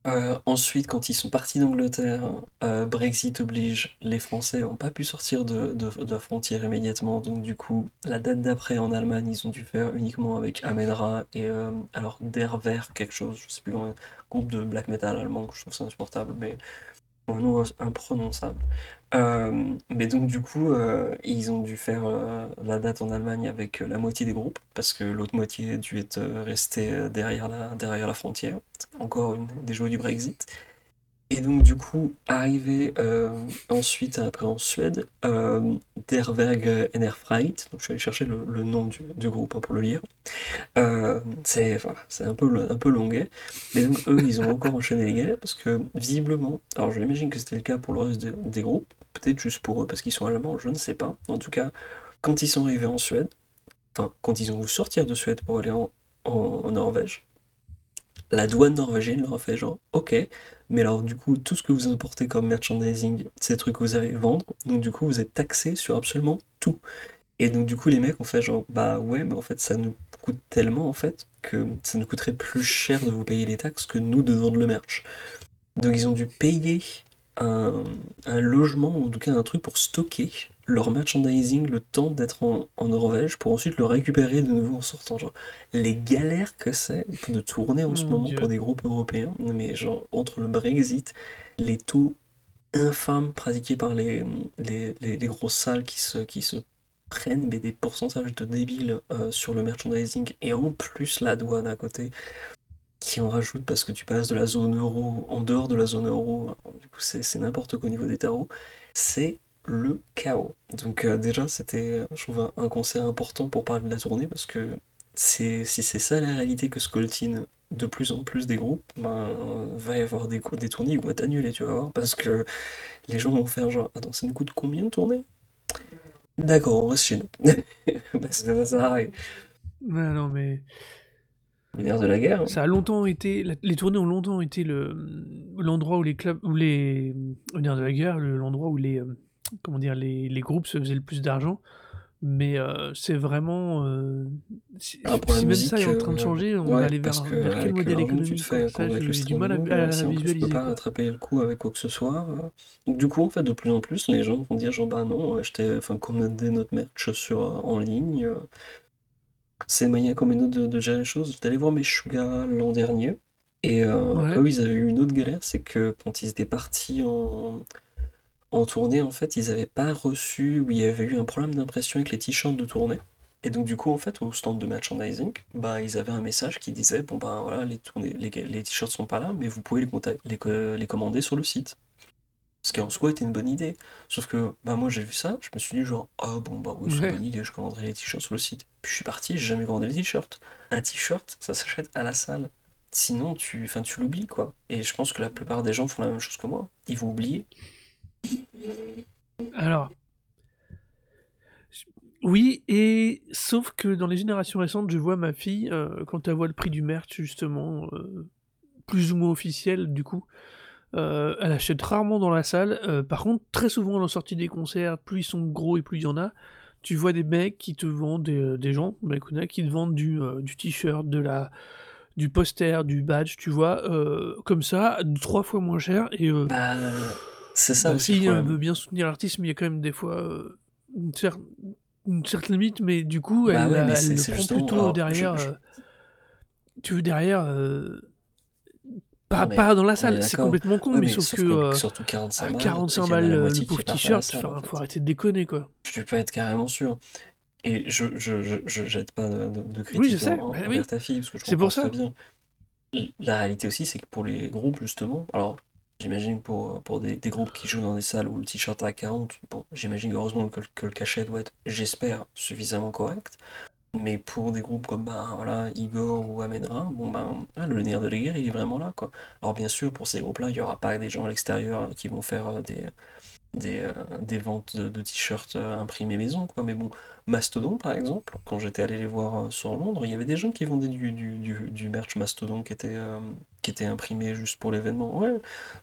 Euh, ensuite, quand ils sont partis d'Angleterre, euh, Brexit oblige, les Français n'ont pas pu sortir de, la frontière immédiatement. Donc, du coup, la date d'après en Allemagne, ils ont dû faire uniquement avec Amenra et euh, alors Der Ver, quelque chose, je sais plus un groupe de black metal allemand, que je trouve insupportable, mais un nom imprononçable. Euh, mais donc, du coup, euh, ils ont dû faire euh, la date en Allemagne avec la moitié des groupes, parce que l'autre moitié a dû être restée derrière la, frontière. Encore une des jouets du Brexit. Et donc, du coup, arrivé euh, ensuite, après en Suède, euh, Enerfreit, donc je suis allé chercher le, nom du, groupe hein, pour le lire. Euh, c'est voilà, un peu, un peu longuet. Mais donc, eux, ils ont encore enchaîné les galères parce que, visiblement, alors je l'imagine que c'était le cas pour le reste des, groupes, peut-être juste pour eux parce qu'ils sont allemands, je ne sais pas. En tout cas, quand ils sont arrivés en Suède, enfin, quand ils ont voulu sortir de Suède pour aller en Norvège, la douane norvégienne leur a fait genre, ok, mais alors du coup, tout ce que vous importez comme merchandising, c'est des trucs que vous allez vendre, donc du coup, vous êtes taxé sur absolument tout. Et donc, du coup, les mecs ont fait genre, bah ouais, mais en fait, ça nous coûte tellement, en fait, que ça nous coûterait plus cher de vous payer les taxes que nous de vendre le merch. Donc, ils ont dû payer un, logement, en tout cas un truc pour stocker leur merchandising le temps d'être en, en Norvège pour ensuite le récupérer de nouveau en sortant. Genre, les galères que c'est de tourner en ce Mon moment Dieu. pour des groupes européens, mais genre, entre le Brexit, les taux infâmes pratiqués par les, les, les, les grosses salles qui se, qui se prennent mais des pourcentages de débiles euh, sur le merchandising et en plus la douane à côté qui en rajoute parce que tu passes de la zone euro en dehors de la zone euro, du coup c'est c'est n'importe quoi au niveau des tarots, c'est le chaos. Donc euh, déjà c'était je trouve un, un concert important pour parler de la tournée parce que c'est si c'est ça la réalité que scoltine de plus en plus des groupes, ben euh, va y avoir des, des tournées qui vont être annulées, tu vas voir, parce que les gens vont faire genre attends ça nous coûte combien de tourner? D'accord, on reste chez nous. <laughs> Parce que ça sert à rien. Ouais, non, mais nerf de la guerre. hein. ça a longtemps été. Les tournées ont longtemps été le l'endroit où les clubs, où les nerf de la guerre, le- l'endroit où les euh, comment dire les, les groupes se faisaient le plus d'argent. Mais euh, c'est vraiment euh, si, Ah, si même musique, ça est en train de euh, changer, on va aller vers, que vers quel modèle te économique fais. Ça, j'ai du mal à, à euh, si en plus tu peux visualiser pas quoi. rattraper le coup avec quoi que ce soit. euh, Donc du coup, en fait, de plus en plus, les gens vont dire genre bah non, acheter, enfin commander notre merch sur euh, en ligne. euh, C'est manière comme une autre de, de gérer les choses. J'étais allé voir Meshuggah l'an dernier. Et euh, Ouais. eux, ils avaient eu une autre galère, c'est que quand ils étaient partis en, en tournée, en fait, ils n'avaient pas reçu, ou il y avait eu un problème d'impression avec les t-shirts de tournée. Et donc, du coup, en fait, au stand de merchandising, bah, ils avaient un message qui disait, bon, bah, voilà, les, tournées, les, les t-shirts sont pas là, mais vous pouvez les, commander sur le site. Ce qui en soi était une bonne idée. Sauf que, bah, moi, j'ai vu ça, je me suis dit, genre, ah, bon, bah, oui, c'est une bonne idée, je commanderai les t-shirts sur le site. Puis je suis parti, j'ai jamais commandé les t-shirts. Un t-shirt, ça s'achète à la salle. Sinon, tu, enfin, tu l'oublies, quoi. Et je pense que la plupart des gens font la même chose que moi. Ils vont oublier. Alors, oui, et sauf que dans les générations récentes, je vois ma fille, euh, quand elle voit le prix du merch, justement, euh, plus ou moins officiel, du coup, euh, elle achète rarement dans la salle. Par contre, très souvent, à la sortie des concerts, plus ils sont gros et plus il y en a, tu vois des mecs qui te vendent, des, des gens, mecs qui te vendent du, t-shirt, de la, du poster, du badge, tu vois, comme ça, trois fois moins cher. Et Bah, c'est ça ma aussi euh, problème. veut bien soutenir l'artiste, mais il y a quand même des fois euh, une, cer- une certaine limite, mais du coup, Bah elle, ouais, mais elle le prend plutôt alors, je, derrière. je- euh, tu veux derrière. euh, pas, non, mais pas dans la on salle, c'est complètement con, Ouais, mais mais sauf que que surtout 45 à balles, 45 il y en a balles le pauvre t-shirt, enfin, en faut arrêter de déconner, quoi. Tu peux être carrément sûr. Et je, je, je, je jette pas de, de- de Oui, je critique sais, bah envers oui, ta fille, parce que je pour comprends très ça. bien. La réalité aussi, c'est que pour les groupes, justement, alors j'imagine pour, pour des, des groupes qui jouent dans des salles où le t-shirt à 40, bon, j'imagine heureusement que, le- cachet doit être, j'espère, suffisamment correct. Mais pour des groupes comme ben, voilà, Igor ou Amenra, bon, ben, ah, le nerf de la guerre, il est vraiment là, quoi. Alors bien sûr, pour ces groupes-là, il n'y aura pas des gens à l'extérieur qui vont faire euh, des, des, euh, des ventes de, de t-shirts euh, imprimés maison, quoi. Mais bon, Mastodon, par exemple, quand j'étais allé les voir euh, sur Londres, il y avait des gens qui vendaient du, du, du, du merch Mastodon qui était, euh, qui était imprimé juste pour l'événement. Ouais,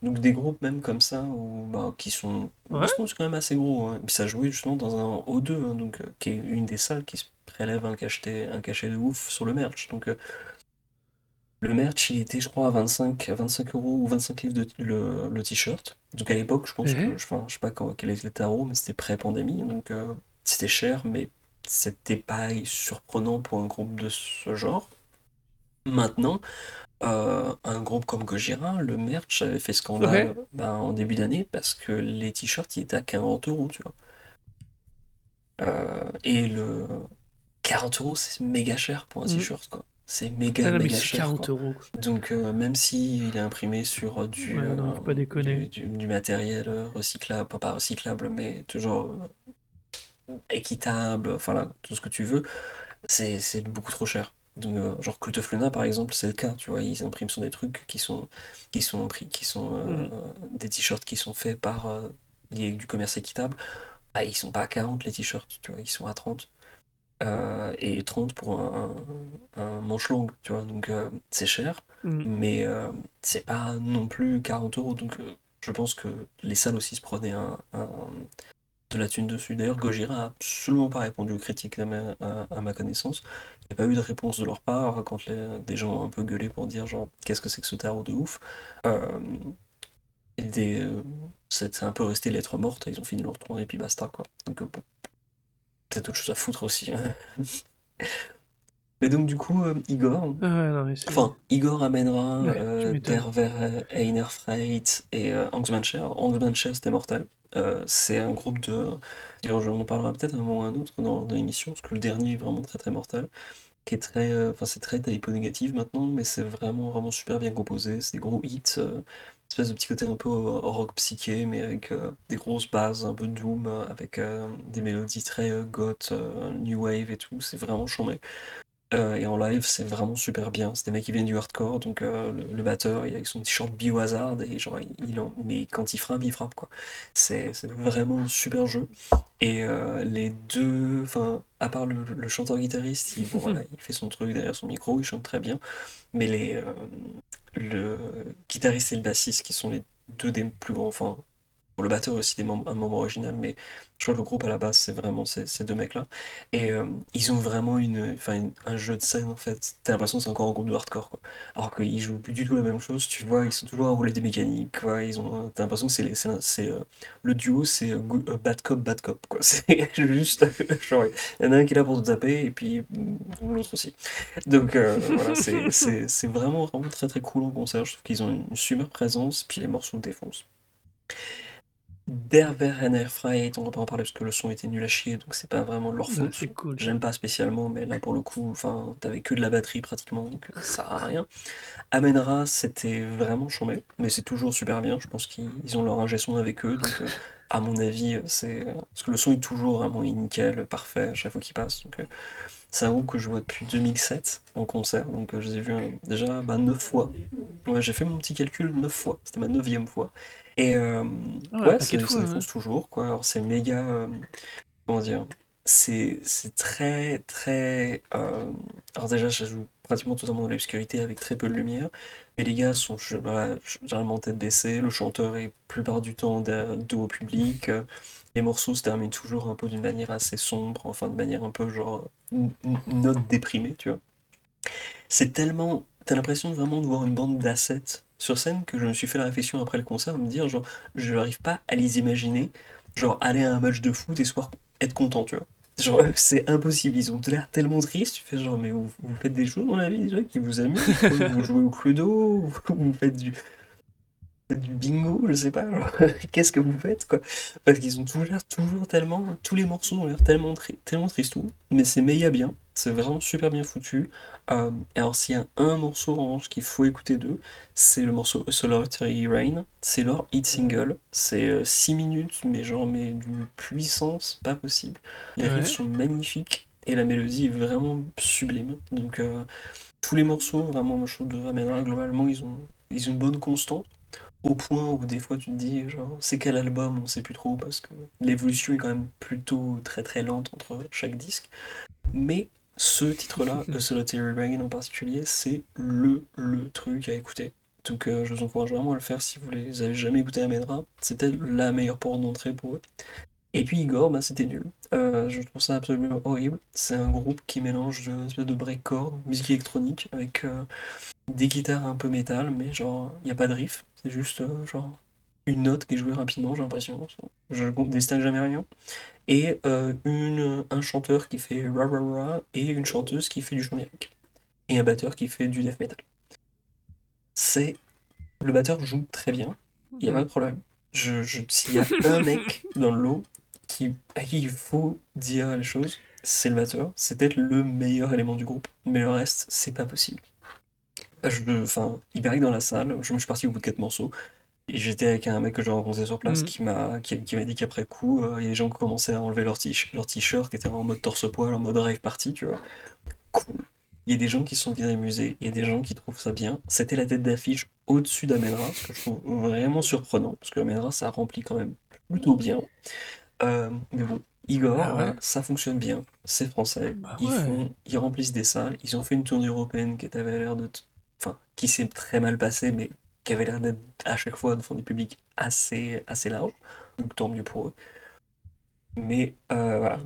donc des groupes même comme ça, où, bah, qui sont... Ouais. Mastodon, c'est quand même assez gros. hein. Puis ça jouait justement dans un O2, hein, donc, euh, qui est une des salles qui se prélève un cachet, un cachet de ouf sur le merch. Donc, euh, le merch, il était, je crois, à 25, à 25 euros ou 25 livres de, le, le t-shirt. Donc à l'époque, je pense que, Eh je, enfin, je sais pas quand, quel était le tarot, mais c'était pré-pandémie, donc euh, c'était cher, mais c'était pas surprenant pour un groupe de ce genre. Maintenant, euh, un groupe comme Gojira, le merch avait fait scandale Ouais. ben, en début d'année parce que les t-shirts, ils étaient à 40 euros, tu vois. Euh, et le 40 euros, c'est méga cher pour un Mm. t-shirt, quoi. C'est méga, Ah méga cher, 40 quoi. euros. quoi. Donc, euh, même si il est imprimé sur du, Ouais, non, euh, faut pas du, du- du matériel recyclable, pas, pas recyclable, mais toujours équitable, enfin là, tout ce que tu veux, c'est beaucoup trop cher. Donc, euh, genre Cult of Luna, par exemple, c'est le cas, tu vois, ils impriment sur des trucs qui sont, qui sont qui sont euh, Mm. des t-shirts qui sont faits par euh, du commerce équitable. Ah, ils sont pas à 40 les t-shirts, tu vois, ils sont à 30. Euh, et 30 pour un, un- un manche longue, tu vois, donc c'est cher, Mm. mais c'est pas non plus 40 euros. Donc je pense que les salles aussi se prenaient un, un, de la thune dessus. D'ailleurs, Gojira a absolument pas répondu aux critiques à ma, à- ma connaissance. Il n'y a pas eu de réponse de leur part quand les- des gens ont un peu gueulé pour dire genre qu'est-ce que c'est que ce tarot de ouf. Euh, euh, c'est un peu resté lettre morte, ils ont fini leur tournée et puis basta quoi. Donc euh, bon, peut-être autre chose à foutre aussi. hein. <laughs> Mais donc du coup, euh, Igor, Ah ouais, non, mais c'est. Enfin, Igor amènera Ouais, tu euh, m'étonnes. Der Ver Einer Freit et euh, Angstmancher. Angstmancher, c'était mortel. Euh, c'est un groupe de. D'ailleurs, on en parlera peut-être un moment ou un autre dans, dans l'émission, parce que le dernier est vraiment très très mortel. Qui est très. euh, Enfin, c'est très typo négatif maintenant, mais c'est vraiment vraiment super bien composé. C'est des gros hits. euh, espèce de petit côté un peu euh, rock psyché, mais avec euh, des grosses bases, un peu doom, euh, avec euh, des mélodies très euh, goth, euh, new wave et tout. C'est vraiment chambé. Euh, et en live, c'est vraiment super bien. C'est des mecs qui viennent du hardcore, donc euh, le, le batteur, il avec son t-shirt Biohazard, et genre, il, il en- mais quand il frappe, il frappe, quoi. C'est c'est vraiment un super jeu. Et euh, les deux, enfin, à part le, le chanteur-guitariste, il, bon, voilà, <laughs> il fait son truc derrière son micro, il chante très bien, mais les, le guitariste et le bassiste, qui sont les deux des plus grands, enfin, le batteur aussi des membres, un membre original, mais je crois que le groupe à la base, c'est vraiment ces, ces deux mecs-là. Et euh, ils ont vraiment une, enfin, une- un jeu de scène, en fait. T'as l'impression que c'est encore un groupe de hardcore, quoi. Alors qu'ils jouent plus du tout la même chose, tu vois, ils sont toujours à rouler des mécaniques, quoi. Ils ont, t'as l'impression que c'est, les- c'est, un- c'est, euh, le duo, c'est euh, euh, bad cop, bad cop, quoi. <laughs> C'est juste, <laughs> genre, il y en a un qui est là pour te taper, et puis mm, l'autre aussi. Donc euh, voilà, c'est, <laughs> c'est, c'est vraiment, vraiment très très cool en concert. Je trouve qu'ils ont une super présence, puis les morceaux défoncent. Der Vereiner Freiheit, on va pas en parler parce que le son était nul à chier, donc c'est pas vraiment de leur faute. c'est cool. J'aime pas spécialement, mais là pour le coup, enfin, t'avais que de la batterie pratiquement, donc ça sert à rien. Amenra, c'était vraiment chambé, mais c'est toujours super bien. Je pense qu'ils ils ont leur ingé son avec eux, donc euh, à mon avis, c'est parce que le son est toujours vraiment nickel, parfait à chaque fois qu'il passe. Donc euh, c'est un groupe que je vois depuis 2007 en concert, donc euh, je les ai vus euh, déjà bah, 9 fois. Ouais, j'ai fait mon petit calcul 9 fois, c'était ma neuvième fois. Et euh, Ah ouais, ouais, ça, défonce toujours, quoi. Alors c'est méga, euh, comment dire, c'est c'est très très. euh, alors déjà, ça joue pratiquement totalement dans l'obscurité avec très peu de lumière, mais les gars sont je- voilà, généralement tête baissée, le chanteur est plupart du temps de- dos au public. euh, Les morceaux se terminent toujours un peu d'une manière assez sombre, enfin de manière un peu genre note déprimée, tu vois. C'est tellement. T'as l'impression vraiment de voir une bande d'assets sur scène que je me suis fait la réflexion après le concert de me dire, genre, je n'arrive pas à les imaginer, genre, aller à un match de foot et soir être content, tu vois. Genre, <laughs> c'est impossible, ils ont l'air tellement tristes, tu fais genre, mais vous, vous faites des choses dans la vie déjà qui vous amusent, vous <laughs> jouez au cluedo, vous vous faites du, bingo, je sais pas, <laughs> qu'est-ce que vous faites, quoi. Parce qu'ils ont toujours l'air toujours tellement, tous les morceaux ont l'air tellement, tellement tristous, mais c'est méga bien, c'est vraiment super bien foutu. Euh, et alors s'il y a un morceau en revanche qu'il faut écouter d'eux, c'est le morceau A Solitary Rain, c'est leur hit single, c'est 6 minutes, mais genre mais d'une puissance pas possible. Les Ouais. riffs sont magnifiques, et la mélodie est vraiment sublime. Donc euh, tous les morceaux, vraiment, je trouve de Amena, globalement, ils ont, ils ont une bonne constante. Au point où des fois tu te dis, genre, c'est quel album, on sait plus trop, parce que l'évolution est quand même plutôt très très lente entre chaque disque. Mais ce titre-là, <laughs> A Solitary Rain en particulier, c'est le, le truc à écouter. Donc euh, je vous encourage vraiment à le faire si vous les avez jamais écouté à Medra. C'était la meilleure porte d'entrée pour eux. Et puis Igor, bah, c'était nul. Euh, je trouve ça absolument horrible. C'est un groupe qui mélange de, une espèce de breakcore, musique électronique, avec euh, des guitares un peu métal, mais genre, il n'y a pas de riff. C'est juste genre une note qui est jouée rapidement, j'ai l'impression. Je ne distingue jamais rien. Et euh, une, un chanteur qui fait ra ra ra et une chanteuse qui fait du chant lyrique. Et un batteur qui fait du death metal. C'est. Le batteur joue très bien, il n'y a pas de problème. Je, je- S'il y a <laughs> un mec dans le lot qui, à qui il faut dire les choses, c'est le batteur. C'est peut-être le meilleur élément du groupe, mais le reste, c'est pas possible. Je, enfin, que dans la salle, je me suis parti au bout de quatre morceaux, et j'étais avec un mec que j'ai rencontré sur place Mhm. qui m'a qui, qui m'a dit qu'après coup, euh, il y a des gens qui commençaient à enlever leur t- leur t-shirt, qui étaient en mode torse-poil, en mode rave party, tu vois. Cool. Il y a des gens qui sont bien amusés, il y a des gens qui trouvent ça bien. C'était la tête d'affiche au-dessus d'Amenra, ce que je trouve vraiment surprenant, parce que Amenra, ça remplit quand même plutôt bien. Euh, mais bon, Igor, Ah ouais. euh, ça fonctionne bien, c'est français, Bah ils ouais. font, ils remplissent des salles, ils ont fait une tournée européenne qui avait l'air de, t- enfin, qui s'est très mal passée, mais qui avait l'air d'être à chaque fois devant des publics assez, assez larges, donc tant mieux pour eux. Mais euh, voilà.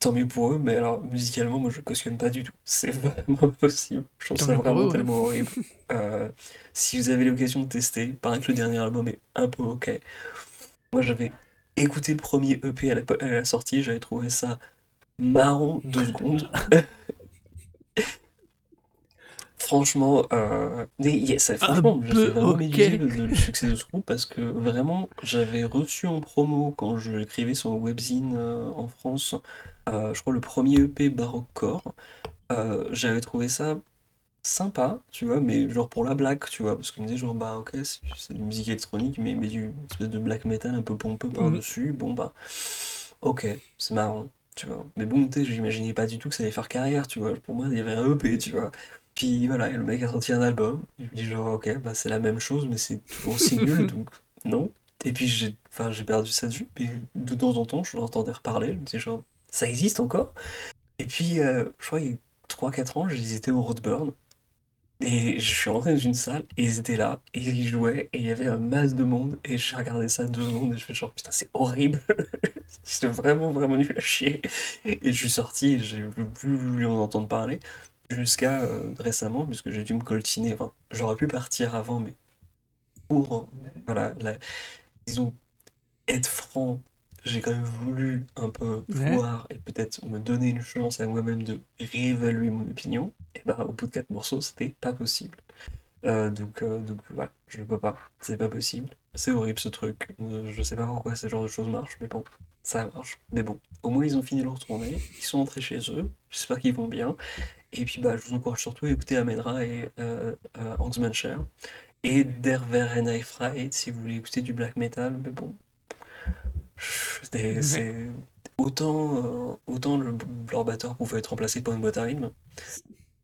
Tant mieux pour eux, mais alors musicalement, moi je cautionne pas du tout. C'est vraiment <laughs> pas possible. Je trouve ça vraiment eux, ouais. tellement horrible. <laughs> Euh, si vous avez l'occasion de tester, paraît que le dernier album est un peu ok. Moi j'avais écouté le premier EP à la, à la sortie, j'avais trouvé ça marrant deux <laughs> secondes. Franchement, euh, ça- franchement, je suis vraiment ok. mitigé de- de- du succès de ce groupe parce que vraiment, j'avais reçu en promo quand je l'écrivais sur Webzine euh, en France, euh, je crois le premier EP Baroquecore. Euh, j'avais trouvé ça sympa, tu vois, mais genre pour la blague, tu vois, parce qu'on me disait genre bah ok, c'est de musique électronique, mais, mais du une espèce de black metal un peu pompeux Mhm. par-dessus, bon bah ok, c'est marrant, tu vois. Mais bon, tu j'imaginais pas du tout que ça allait faire carrière, tu vois. Pour moi, il y avait un EP, tu vois. Puis voilà, et le mec a sorti un album, je me dis genre ok, bah c'est la même chose, mais c'est toujours aussi <laughs> nul, donc non. Et puis j'ai enfin, j'ai perdu ça de vue, mais de temps en temps, je l'entendais reparler, je me disais genre ça existe encore? Et puis, euh, je crois qu'il y a 3-4 ans, les étais au Roadburn. Et je suis rentré dans une salle, et ils étaient là, et ils jouaient, et il y avait un masse de monde, et j'ai regardé ça deux secondes, et je fais genre, putain, c'est horrible. <laughs> C'est vraiment, vraiment nul à chier. Et je suis sorti, et j'ai plus voulu en entendre parler, jusqu'à euh, récemment, puisque j'ai dû me coltiner. Enfin, j'aurais pu partir avant, mais pour, voilà, la- disons, être franc, j'ai quand même voulu un peu Ouais. voir et peut-être me donner une chance à moi-même de réévaluer mon opinion. Et ben, au bout de quatre morceaux, c'était pas possible. Euh, donc, euh, donc voilà, je ne peux pas, c'est pas possible. C'est horrible ce truc. Euh, je sais pas pourquoi ce genre de choses marche, mais bon, ça marche. Mais bon, au moins ils ont fini leur tournée, ils sont rentrés chez eux, j'espère qu'ils vont bien. Et puis bah, je vous encourage surtout à écouter Amedra et euh, euh, Hans Mancher. Et Der Verena Freit si vous voulez écouter du black metal, mais bon. C'est autant, euh, autant le, leur batteur pouvait être remplacé par une boîte à rythme,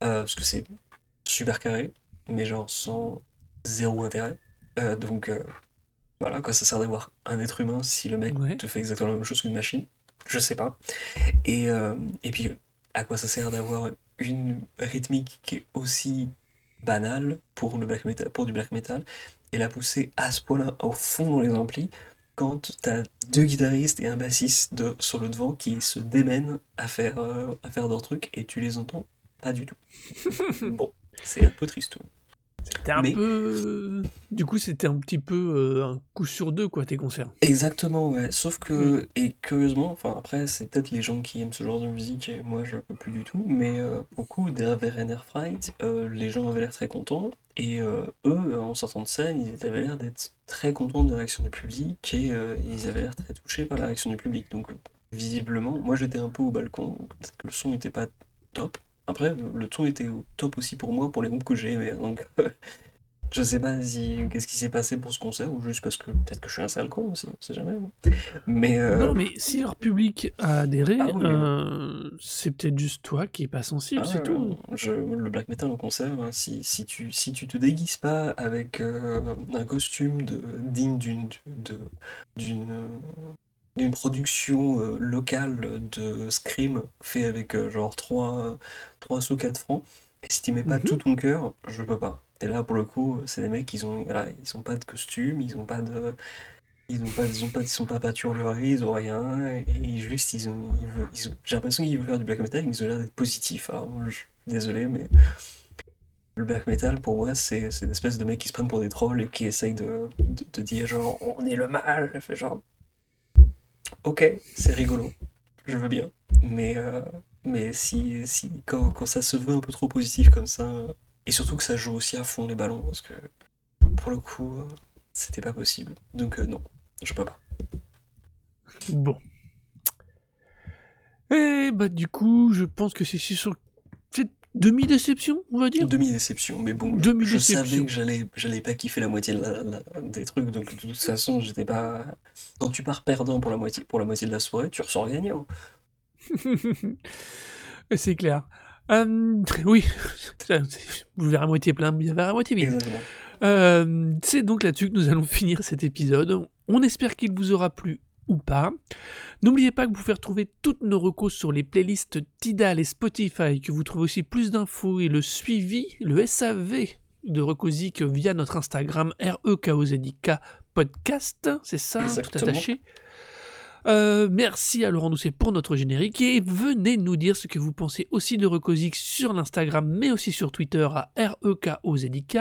euh, parce que c'est super carré, mais genre sans zéro intérêt. Euh, donc voilà, quoi, ça sert d'avoir un être humain si le mec Ouais. te fait exactement la même chose qu'une machine. Je sais pas. Et, et puis, à quoi ça sert d'avoir une rythmique qui est aussi banale pour, le black metal, pour du black metal et la pousser à ce point-là au fond dans les amplis quand t'as deux guitaristes et un bassiste de, sur le devant qui se démènent à faire, euh, à faire leur truc et tu les entends pas du tout. <laughs> Bon, c'est un peu triste. C'était un Mais- peu. Du coup, c'était un petit peu euh, un coup sur deux, quoi, tes concerts. Exactement, ouais. Sauf que, et curieusement, enfin après, c'est peut-être les gens qui aiment ce genre de musique, et moi je peux plus du tout, mais euh, beaucoup des Verener Fright, euh, les gens avaient l'air très contents, et euh, eux, en sortant de scène, ils avaient l'air d'être très contents de la réaction du public, et euh, ils avaient l'air très touchés par la réaction du public. Donc, visiblement, moi j'étais un peu au balcon, peut-être que le son n'était pas top. Après, le son était au top aussi pour moi, pour les groupes que j'ai aimés, donc <laughs> je sais pas si qu'est-ce qui s'est passé pour ce concert, ou juste parce que peut-être que je suis un sale con aussi, on sait jamais. hein. Mais euh, Non, mais si leur public a adhéré, Ah oui, euh, c'est peut-être juste toi qui est pas sensible, ah, c'est tout. je- le black metal en concert, hein, si, si tu si tu te déguises pas avec euh, un costume de, digne d'une d'une d'une production euh, locale de scream fait avec euh, genre 3, 3 sous 4 francs, et si tu mets pas Mhm. tout ton cœur, je peux pas. Et là, pour le coup, c'est des mecs, ils ont, voilà, ils ont pas de costume, ils ont pas de, ils ont pas, ils ont pas, ils sont pas pâturleries, ils ont rien, et, et juste, ils ont, ils veulent- ils ont- j'ai l'impression qu'ils veulent faire du black metal, mais ils ont l'air d'être positifs. Alors, moi, je désolé, mais le black metal, pour moi, c'est, c'est une espèce de mecs qui se prennent pour des trolls et qui essayent de, de, de dire genre, on est le mal, Je fais genre, ok, c'est rigolo, je veux bien, mais, euh, mais si, si quand, ça se veut un peu trop positif comme ça, et surtout que ça joue aussi à fond les ballons, parce que pour le coup, c'était pas possible. Donc euh, non, je peux pas. Bon. Et bah, du coup, je pense que c'est sur demi-déception, on va dire. Demi-déception, mais bon, je- je, savais que j'allais, j'allais pas kiffer la moitié de la- la- des trucs, donc de toute façon, j'étais pas. Quand tu pars perdant pour la moitié, pour la moitié de la soirée, tu ressors gagnant. <laughs> c'est clair. Euh, oui, <laughs> vous verrez à moitié plein, bien verrez à moitié vide. Euh, c'est donc là-dessus que nous allons finir cet épisode. On espère qu'il vous aura plu ou pas. N'oubliez pas que vous pouvez retrouver toutes nos recos sur les playlists Tidal et Spotify, que vous trouvez aussi plus d'infos et le suivi, le SAV de Recosic via notre Instagram REKOZIK podcast, c'est ça, tout attaché. Euh, merci à Laurent Doucet pour notre générique et venez nous dire ce que vous pensez aussi de Recosic sur l'Instagram mais aussi sur Twitter à R-E-K-O-Z-I-K.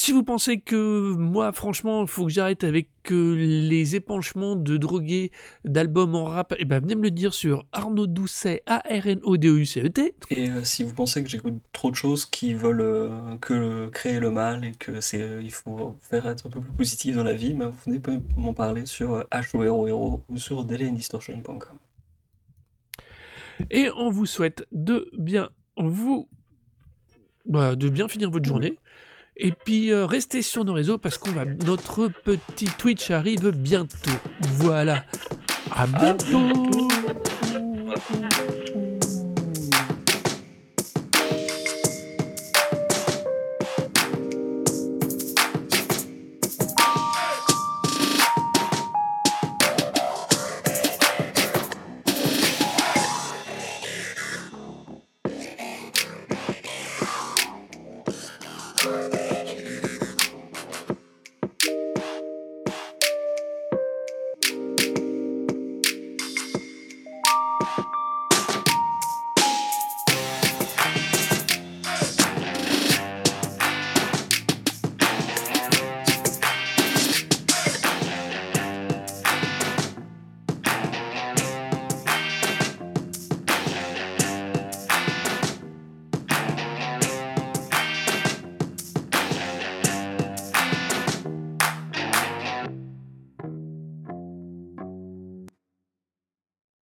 Si vous pensez que moi, franchement, il faut que j'arrête avec euh, les épanchements de drogués d'albums en rap, eh ben, venez me le dire sur Arnaud Doucet, A-R-N-O-D-O-U-C-E-T. Et euh, si vous pensez que j'écoute trop de choses qui veulent euh, que créer le mal et que c'est il faut faire être un peu plus positif dans la vie, ben, vous venez m'en parler sur HOROHERO ou sur dailyandistortion.com. Et on vous souhaite de bien vous bah, de bien finir votre journée. Et puis euh, restez sur nos réseaux parce qu'on va notre petit Twitch arrive bientôt. Voilà. À bientôt.